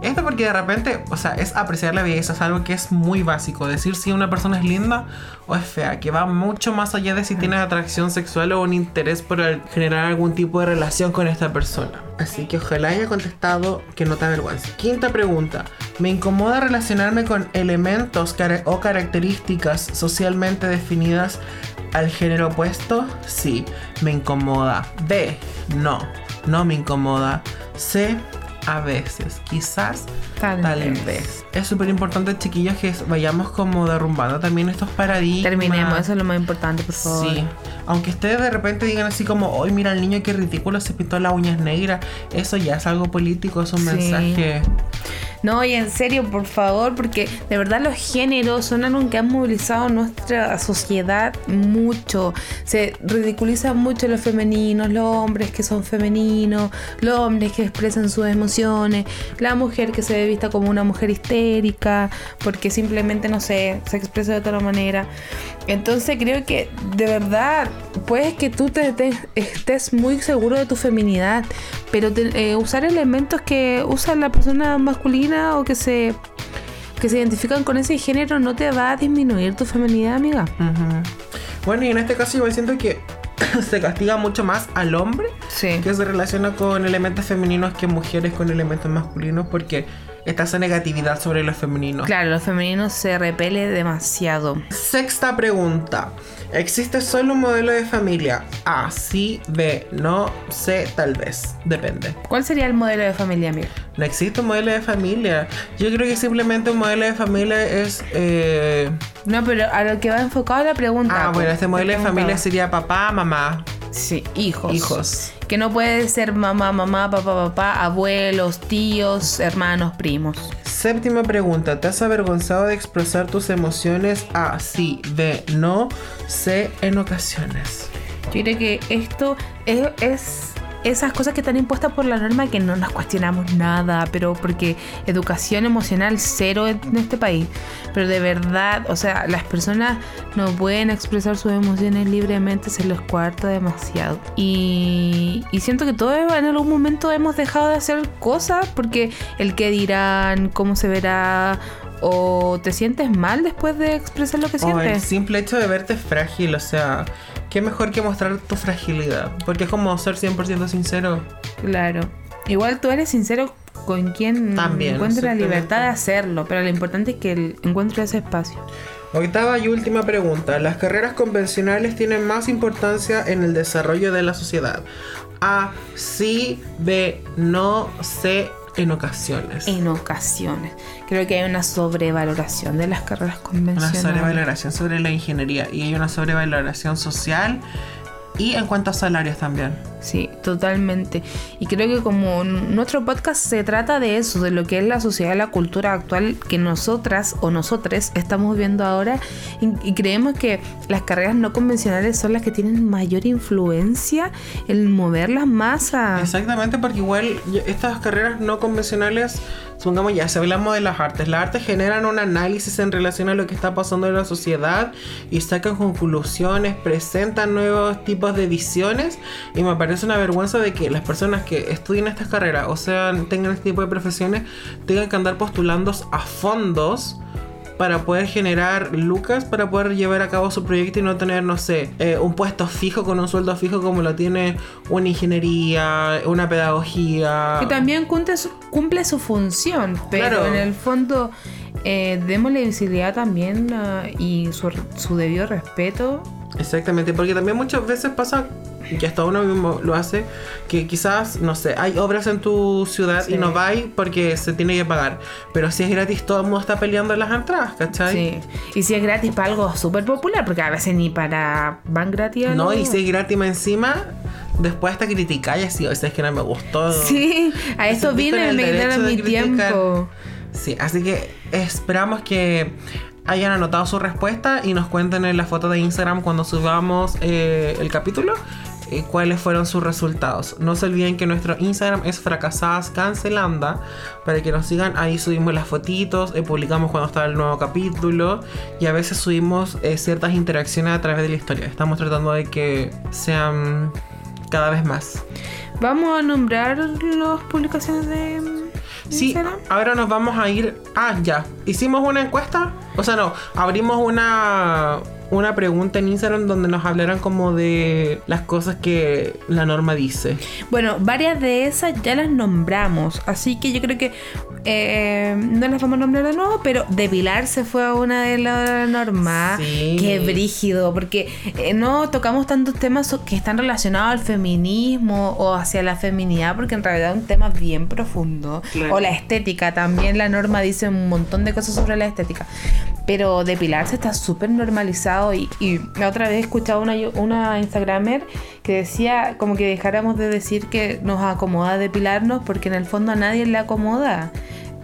esto porque de repente, o sea, es apreciar la belleza, es algo que es muy básico. Decir si una persona es linda o es fea, que va mucho más allá de si tienes atracción sexual o un interés por generar algún tipo de relación con esta persona. Así que ojalá haya contestado que no te avergüenza. Quinta pregunta. ¿Me incomoda relacionarme con elementos cara- o características socialmente definidas al género opuesto? Sí, me incomoda. B, no, no me incomoda. C, a veces, quizás, Tal tal, vez. vez. Es súper importante, chiquillos, que vayamos como derrumbando también estos paradigmas. Terminemos, eso es lo más importante, por favor. Sí, aunque ustedes de repente digan así como, hoy mira el niño qué ridículo se pintó las uñas negras, eso ya es algo político, es un Sí. mensaje. No, y en serio, por favor, porque de verdad los géneros son algo que han movilizado nuestra sociedad mucho. Se ridiculizan mucho los femeninos, los hombres que son femeninos, los hombres que expresan sus emociones, la mujer que se ve vista como una mujer histérica, porque simplemente, no sé, se expresa de otra manera. Entonces creo que de verdad, puedes que tú te, te- estés muy seguro de tu feminidad, pero te- eh, usar elementos que usa la persona masculina o que se que se identifican con ese género no te va a disminuir tu feminidad, amiga. Bueno, y en este caso igual siento que <clears throat> se castiga mucho más al hombre Sí. que se relaciona con elementos femeninos que mujeres con elementos masculinos porque está esa negatividad sobre los femeninos. Claro, los femeninos se repele demasiado. Sexta pregunta. ¿Existe solo un modelo de familia? A, sí, B, no, C, tal vez. Depende. ¿Cuál sería el modelo de familia, amiga? No existe un modelo de familia. Yo creo que simplemente un modelo de familia es... eh, No, pero a lo que va enfocado la pregunta. Ah, bueno, este te modelo de familia sería papá, mamá, Sí, hijos. hijos. Que no puede ser mamá, mamá, papá, papá, abuelos, tíos, hermanos, primos. Séptima pregunta. ¿Te has avergonzado de expresar tus emociones? A, sí, B, no, C, en ocasiones. Yo creo que esto es, es esas cosas que están impuestas por la norma que no nos cuestionamos nada, pero porque educación emocional cero en este país. Pero de verdad, o sea, las personas no pueden expresar sus emociones libremente, se les cuarta demasiado. Y, y siento que todos en algún momento hemos dejado de hacer cosas porque el que dirán, cómo se verá, o te sientes mal después de expresar lo que O el sientes. simple hecho de verte frágil, o sea, qué mejor que mostrar tu fragilidad. Porque es como ser 100% sincero. Claro. Igual tú eres sincero con quien También, encuentre la libertad de hacerlo, pero lo importante es que él encuentre ese espacio. Octava y última pregunta. ¿Las carreras convencionales tienen más importancia en el desarrollo de la sociedad? A, sí, B, no, C, en ocasiones. En ocasiones. Creo que hay una sobrevaloración de las carreras Una convencionales. sobrevaloración sobre la ingeniería y hay una sobrevaloración social y en cuanto a salarios también. Sí, totalmente. Y creo que como nuestro podcast se trata de eso, de lo que es la sociedad la cultura actual que nosotras o nosotres estamos viendo ahora y, y creemos que las carreras no convencionales son las que tienen mayor influencia en mover las masas. Exactamente, porque igual estas carreras no convencionales, supongamos ya, si hablamos de las artes, las artes generan un análisis en relación a lo que está pasando en la sociedad y sacan conclusiones, presentan nuevos tipos de visiones y me parece una vergüenza de que las personas que estudien estas carreras o sea, tengan este tipo de profesiones, tengan que andar postulando a fondos para poder generar lucas para poder llevar a cabo su proyecto y no tener, no sé, eh, un puesto fijo con un sueldo fijo como lo tiene una ingeniería, una pedagogía. Que también cumple su, cumple su función, pero Claro. en el fondo eh, démosle visibilidad también ah, y su, su debido respeto. Exactamente, porque también muchas veces pasa que hasta uno mismo lo hace, que quizás, no sé, hay obras en tu ciudad Sí. y no vais porque se tiene que pagar, pero si es gratis todo el mundo está peleando las entradas, ¿cachai? Sí. Y si es gratis para algo súper popular, porque a veces ni para van gratis. No, y si es gratis encima, después hasta criticar y así, o sea, es que no me gustó. Sí, a sentiste vine, en me quitaron mi tiempo. Sí, así que esperamos que hayan anotado su respuesta y nos cuenten en la foto de Instagram cuando subamos eh, el capítulo eh, cuáles fueron sus resultados. No se olviden que nuestro Instagram es fracasadas cancelanda para que nos sigan. Ahí subimos las fotitos, eh, publicamos cuando está el nuevo capítulo y a veces subimos eh, ciertas interacciones a través de la historia. Estamos tratando de que sean cada vez más. Vamos a nombrar las publicaciones de Sí, Instagram. ahora nos vamos a ir. Ah, ya. Hicimos una encuesta. O sea, no. Abrimos una una pregunta en Instagram donde nos hablaran como de las cosas que la norma dice. Bueno, varias de esas ya las nombramos, así que yo creo que eh, no las vamos a nombrar de nuevo, pero depilarse fue una de las normas. Sí. Qué brígido, porque eh, no tocamos tantos temas que están relacionados al feminismo o hacia la feminidad, porque en realidad es un tema bien profundo. Claro. O la estética, también la norma dice un montón de cosas sobre la estética. Pero depilarse está súper normalizado y, y la otra vez escuchaba una, una Instagramer que decía como que dejáramos de decir que nos acomoda depilarnos porque en el fondo a nadie le acomoda.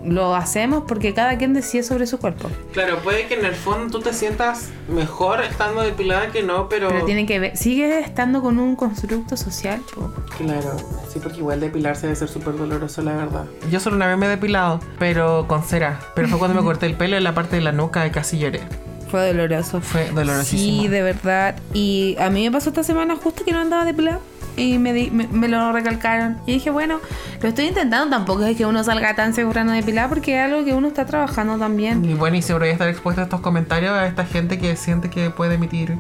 Lo hacemos porque cada quien decide sobre su cuerpo. Claro, puede que en el fondo tú te sientas mejor estando depilada que no, pero. Pero tiene que ver, sigue estando con un constructo social. po. Claro, sí, porque igual depilarse debe ser súper doloroso, la verdad. Yo solo una vez me he depilado, pero con cera. Pero fue cuando me <laughs> corté el pelo en la parte de la nuca y casi lloré. Fue doloroso. Fue dolorosísimo. Sí, de verdad. Y a mí me pasó esta semana justo que no andaba depilado. Y me, di- me, me lo recalcaron. Y dije, bueno, lo estoy intentando. Tampoco es que uno salga tan seguro no depilar porque es algo que uno está trabajando también. Y bueno, y seguro voy a estar expuesto a estos comentarios a esta gente que siente que puede emitir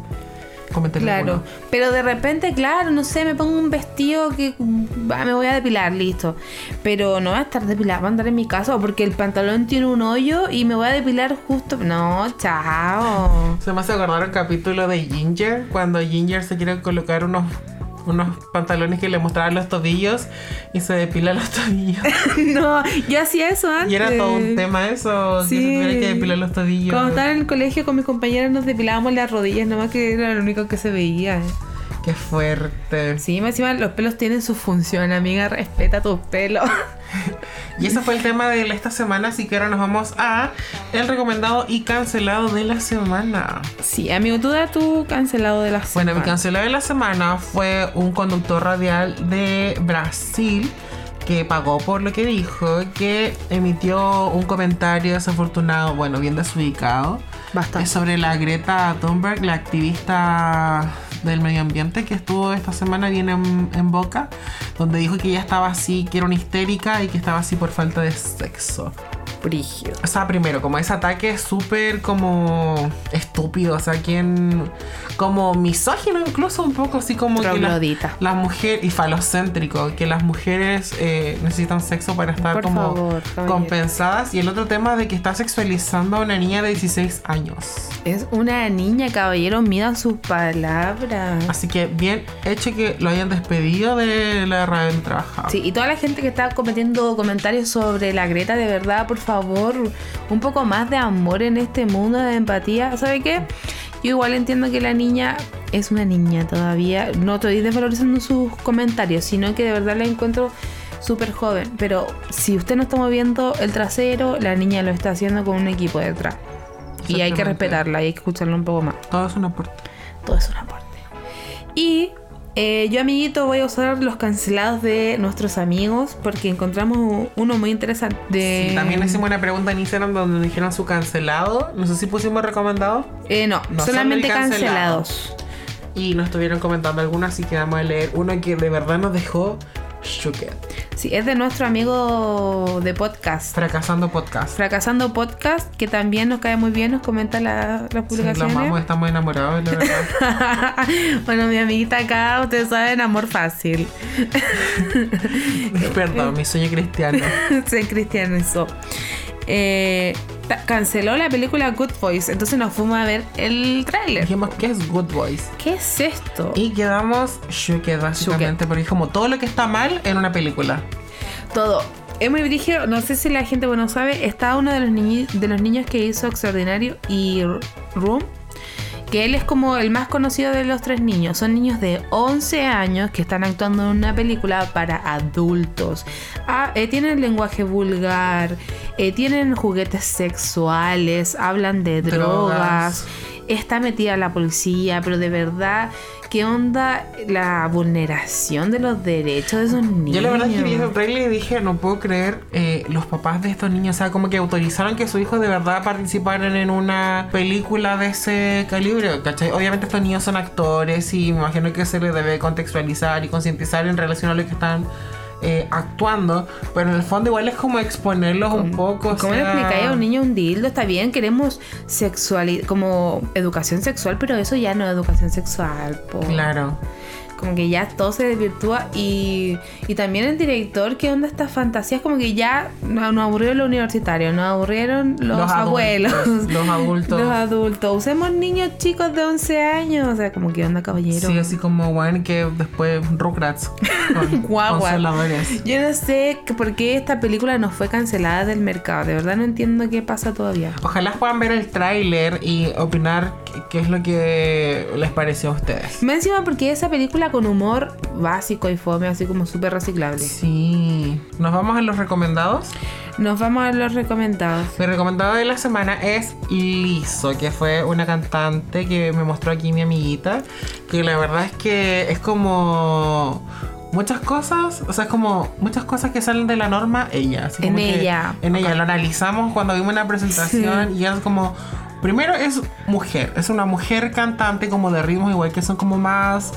comentarios. Claro. Pero de repente, claro, no sé, me pongo un vestido que me voy a depilar, listo. Pero no voy a estar depilada, voy a andar en mi casa porque el pantalón tiene un hoyo y me voy a depilar justo. No, chao. Se me hace acordar el capítulo de Ginger, cuando Ginger se quiere colocar unos, unos pantalones que le mostraban los tobillos y se depila los <laughs> tobillos. <laughs> no, yo hacía eso antes. y era todo un tema eso, que se Sí. tuviera que depilar los tobillos. Cuando estaba en el colegio con mis compañeros nos depilábamos las rodillas, nomás que era lo único que se veía. Qué fuerte. Sí, encima los pelos tienen su función, amiga. Respeta tus pelos. Y ese fue el tema de esta semana, así que ahora nos vamos a el recomendado y cancelado de la semana. Sí, amigo, tú da tu cancelado de la semana. Bueno, mi cancelado de la semana fue un conductor radial de Brasil que pagó por lo que dijo, que emitió un comentario desafortunado, bueno, bien desubicado, Bastante. sobre la Greta Thunberg, la activista del medio ambiente que estuvo esta semana bien en, boca, donde dijo que ella estaba así, que era una histérica y que estaba así por falta de sexo. Brígido. O sea, primero, como ese ataque es súper como estúpido, o sea, quien como misógino incluso un poco así como que la- las mujeres y falocéntrico, que las mujeres eh, necesitan sexo para estar Por como favor, compensadas y el otro tema de que está sexualizando a una niña de 16 años. Es una niña, caballero, mida sus palabras. Así que bien hecho que lo hayan despedido de la radio donde trabajaba. Sí, y toda la gente que está cometiendo comentarios sobre la Greta, de verdad, por favor, un poco más de amor en este mundo de empatía. ¿Sabe qué? Yo igual entiendo que la niña es una niña todavía. No estoy desvalorizando sus comentarios, sino que de verdad la encuentro súper joven. Pero si usted no está moviendo el trasero, la niña lo está haciendo con un equipo detrás. Y hay que respetarla y hay que escucharla un poco más. Todo es un aporte. Todo es un aporte. Y eh, yo, amiguito, voy a usar los cancelados de nuestros amigos porque encontramos uno muy interesante. De... Sí, también hicimos una pregunta en Instagram donde dijeron su cancelado. No sé si pusimos recomendado. Eh, no, No, solamente solo el cancelado. cancelados. Y nos estuvieron comentando algunos, así que vamos a leer uno que de verdad nos dejó shooked. Sí, es de nuestro amigo de podcast. Fracasando podcast. Fracasando Podcast, que también nos cae muy bien, nos comenta la- las Sí, publicaciones. amamos, estamos enamorados, la verdad. <laughs> bueno, mi amiguita acá, ustedes saben, amor fácil. <laughs> Perdón, mi sueño cristiano. <laughs> Se cristianizó. Eh, canceló la película Good Voice, entonces nos fuimos a ver el tráiler. Dijimos que es Good Boys. ¿Qué es esto? Y quedamos shooked básicamente, porque es como todo lo que está mal en una película. Todo. Es muy brígido, no sé si la gente bueno sabe, está uno de los, de los niños que hizo Extraordinario y Room, que él es como el más conocido de los tres niños. Son niños de 11 años que están actuando en una película para adultos. Ah, eh, tienen lenguaje vulgar, eh, tienen juguetes sexuales, hablan de Drogas. drogas. Está metida la policía, pero de verdad, ¿qué onda la vulneración de los derechos de esos niños? Yo la verdad es que vi ese trailer y dije, no puedo creer eh, los papás de estos niños, o sea, como que autorizaron que su hijo de verdad participaran en una película de ese calibre, ¿cachai? Obviamente estos niños son actores y me imagino que se les debe contextualizar y concientizar en relación a lo que están eh, actuando, pero en el fondo igual es como exponerlos un poco. ¿Cómo le explicáis a un niño un dildo? Está bien, queremos sexualidad, como educación sexual, pero eso ya no es educación sexual. po. Claro. Como que ya todo se desvirtúa y, y también el director, ¿qué onda estas fantasías? Como que ya nos, nos aburrió lo universitario, nos aburrieron los, Los abuelos. adultos, los adultos. <laughs> los adultos. Usemos niños chicos de 11 años. O sea, como que onda caballero. Sí, así como bueno que después Rugrats con. <laughs> Yo no sé por qué esta película no fue cancelada del mercado. De verdad no entiendo qué pasa todavía. Ojalá puedan ver el tráiler y opinar qué- es lo que les pareció a ustedes. Me encima porque esa película con humor básico y fome, así como súper reciclable. Sí. Nos vamos a los recomendados. Nos vamos a los recomendados. Mi recomendado de la semana es Liso, que fue una cantante que me mostró aquí mi amiguita. Que la verdad es que es como muchas cosas, o sea, es como muchas cosas que salen de la norma, ella. así En ella. En ella. Lo analizamos cuando vimos una presentación y es como. Primero es mujer, es una mujer cantante como de ritmos igual que son como más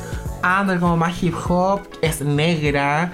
under, como más hip hop, es negra,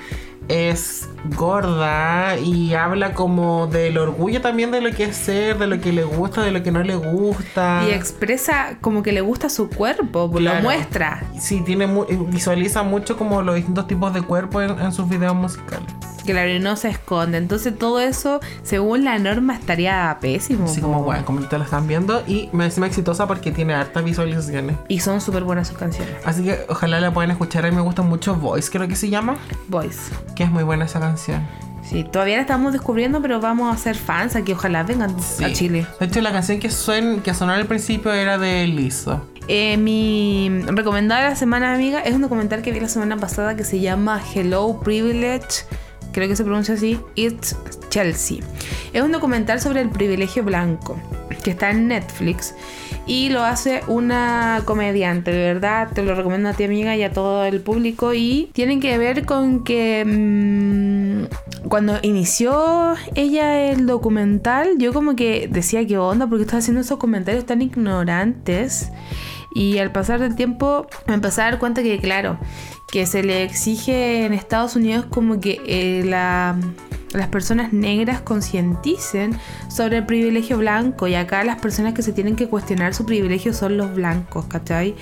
es gorda y habla como del orgullo también de lo que es ser, de lo que le gusta, de lo que no le gusta. Y expresa como que le gusta su cuerpo, lo muestra. Sí, tiene mu- visualiza mucho como los distintos tipos de cuerpo en, en sus videos musicales. Claro, y no se esconde. Entonces todo eso, según la norma, estaría pésimo. Así po. como, bueno, como te lo están viendo y me encima exitosa porque tiene hartas visualizaciones. Y son súper buenas sus canciones. Así que ojalá la puedan escuchar. A mí me gusta mucho Voice, creo que se llama. Boys. Que es muy buena esa canción. Sí, todavía la estamos descubriendo, pero vamos a ser fans aquí. Ojalá vengan Sí. a Chile. De hecho, la canción que, suen, que sonó al principio era de Lizzo. Eh, mi recomendada de la semana, amiga, es un documental que vi la semana pasada que se llama Hello Privilege. Creo que se pronuncia así. It's Chelsea. Es un documental sobre el privilegio blanco que está en Netflix y lo hace una comediante, de verdad, te lo recomiendo a ti amiga y a todo el público y tienen que ver con que mm, cuando inició ella el documental, yo como que decía qué onda porque estaba haciendo esos comentarios tan ignorantes y al pasar del tiempo me empecé a dar cuenta que claro, que se le exige en Estados Unidos como que eh, la las personas negras concienticen sobre el privilegio blanco y acá las personas que se tienen que cuestionar su privilegio son los blancos, ¿cachai?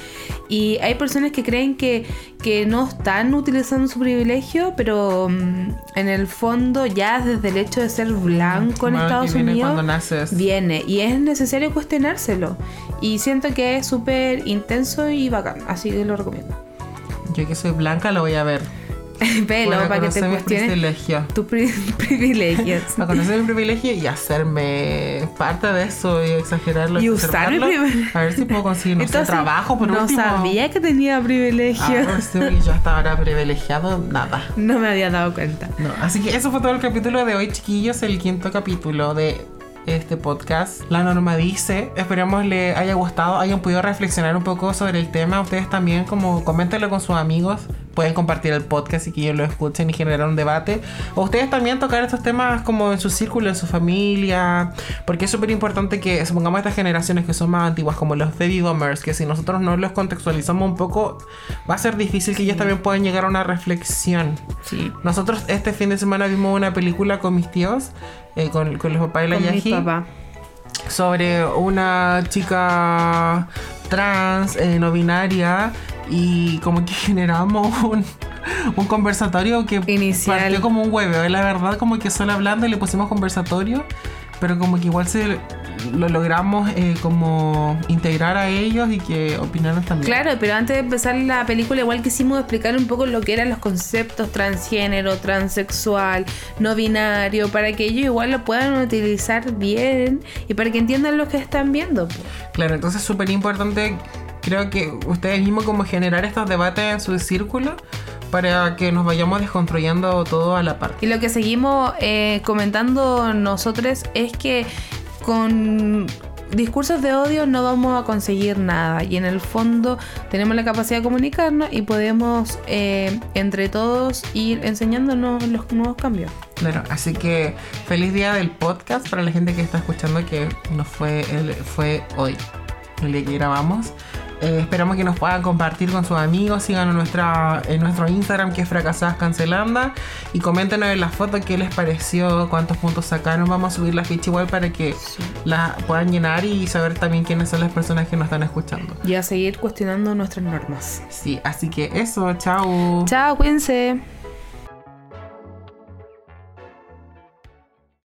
Y hay personas que creen que, que no están utilizando su privilegio, pero mm, en el fondo ya desde el hecho de ser blanco en Estados Unidos viene y es necesario cuestionárselo. Y siento que es súper intenso y bacán, así que lo recomiendo. Yo que soy blanca lo voy a ver. <laughs> Pelo, para que te cuestiones tus <laughs> privilegios. Para conocer mi privilegio y hacerme parte de eso y exagerarlo. Y usar mi privilegio. A ver si puedo conseguir un trabajo por no último. No sabía que tenía privilegio. Ah, sí, yo hasta ahora privilegiado, nada. No me había dado cuenta. No, así que eso fue todo el capítulo de hoy, chiquillos. El quinto capítulo de este podcast. La norma dice, esperemos le haya gustado, hayan podido reflexionar un poco sobre el tema. Ustedes también, como coméntenlo con sus amigos, pueden compartir el podcast y que ellos lo escuchen y generar un debate. O ustedes también tocar estos temas como en su círculo, en su familia, porque es súper importante que supongamos estas generaciones que son más antiguas, como los baby boomers, que si nosotros no los contextualizamos un poco, va a ser difícil que ellos también puedan llegar a una reflexión. Sí. Nosotros este fin de semana vimos una película con mis tíos eh, con, con, los papás de la con sobre una chica trans, eh, no binaria, y como que <laughs> generamos un, un conversatorio que Inicial. partió como un huevo. La verdad, como que solo hablando y le pusimos conversatorio, pero como que igual se lo logramos eh, como integrar a ellos y que opinaran también. Claro, pero antes de empezar la película igual quisimos explicar un poco lo que eran los conceptos transgénero, transexual, no binario, para que ellos igual lo puedan utilizar bien y para que entiendan lo que están viendo. Claro, entonces es súper importante, creo que ustedes mismos como generar estos debates en su círculo para que nos vayamos desconstruyendo todo a la par. Y lo que seguimos eh, comentando nosotros es que con discursos de odio no vamos a conseguir nada y en el fondo tenemos la capacidad de comunicarnos y podemos eh, entre todos ir enseñándonos los nuevos cambios. Claro, así que feliz día del podcast para la gente que está escuchando que no fue, el, fue hoy, el día que grabamos. Eh, esperamos que nos puedan compartir con sus amigos. Síganos nuestra, en nuestro Instagram que es Fracasadas Cancelanda. Y coméntenos en la foto qué les pareció, cuántos puntos sacaron. Vamos a subir la ficha igual para que la puedan llenar y saber también quiénes son las personas que nos están escuchando. Y a seguir cuestionando nuestras normas. Sí, así que eso, chao. Chao, cuídense.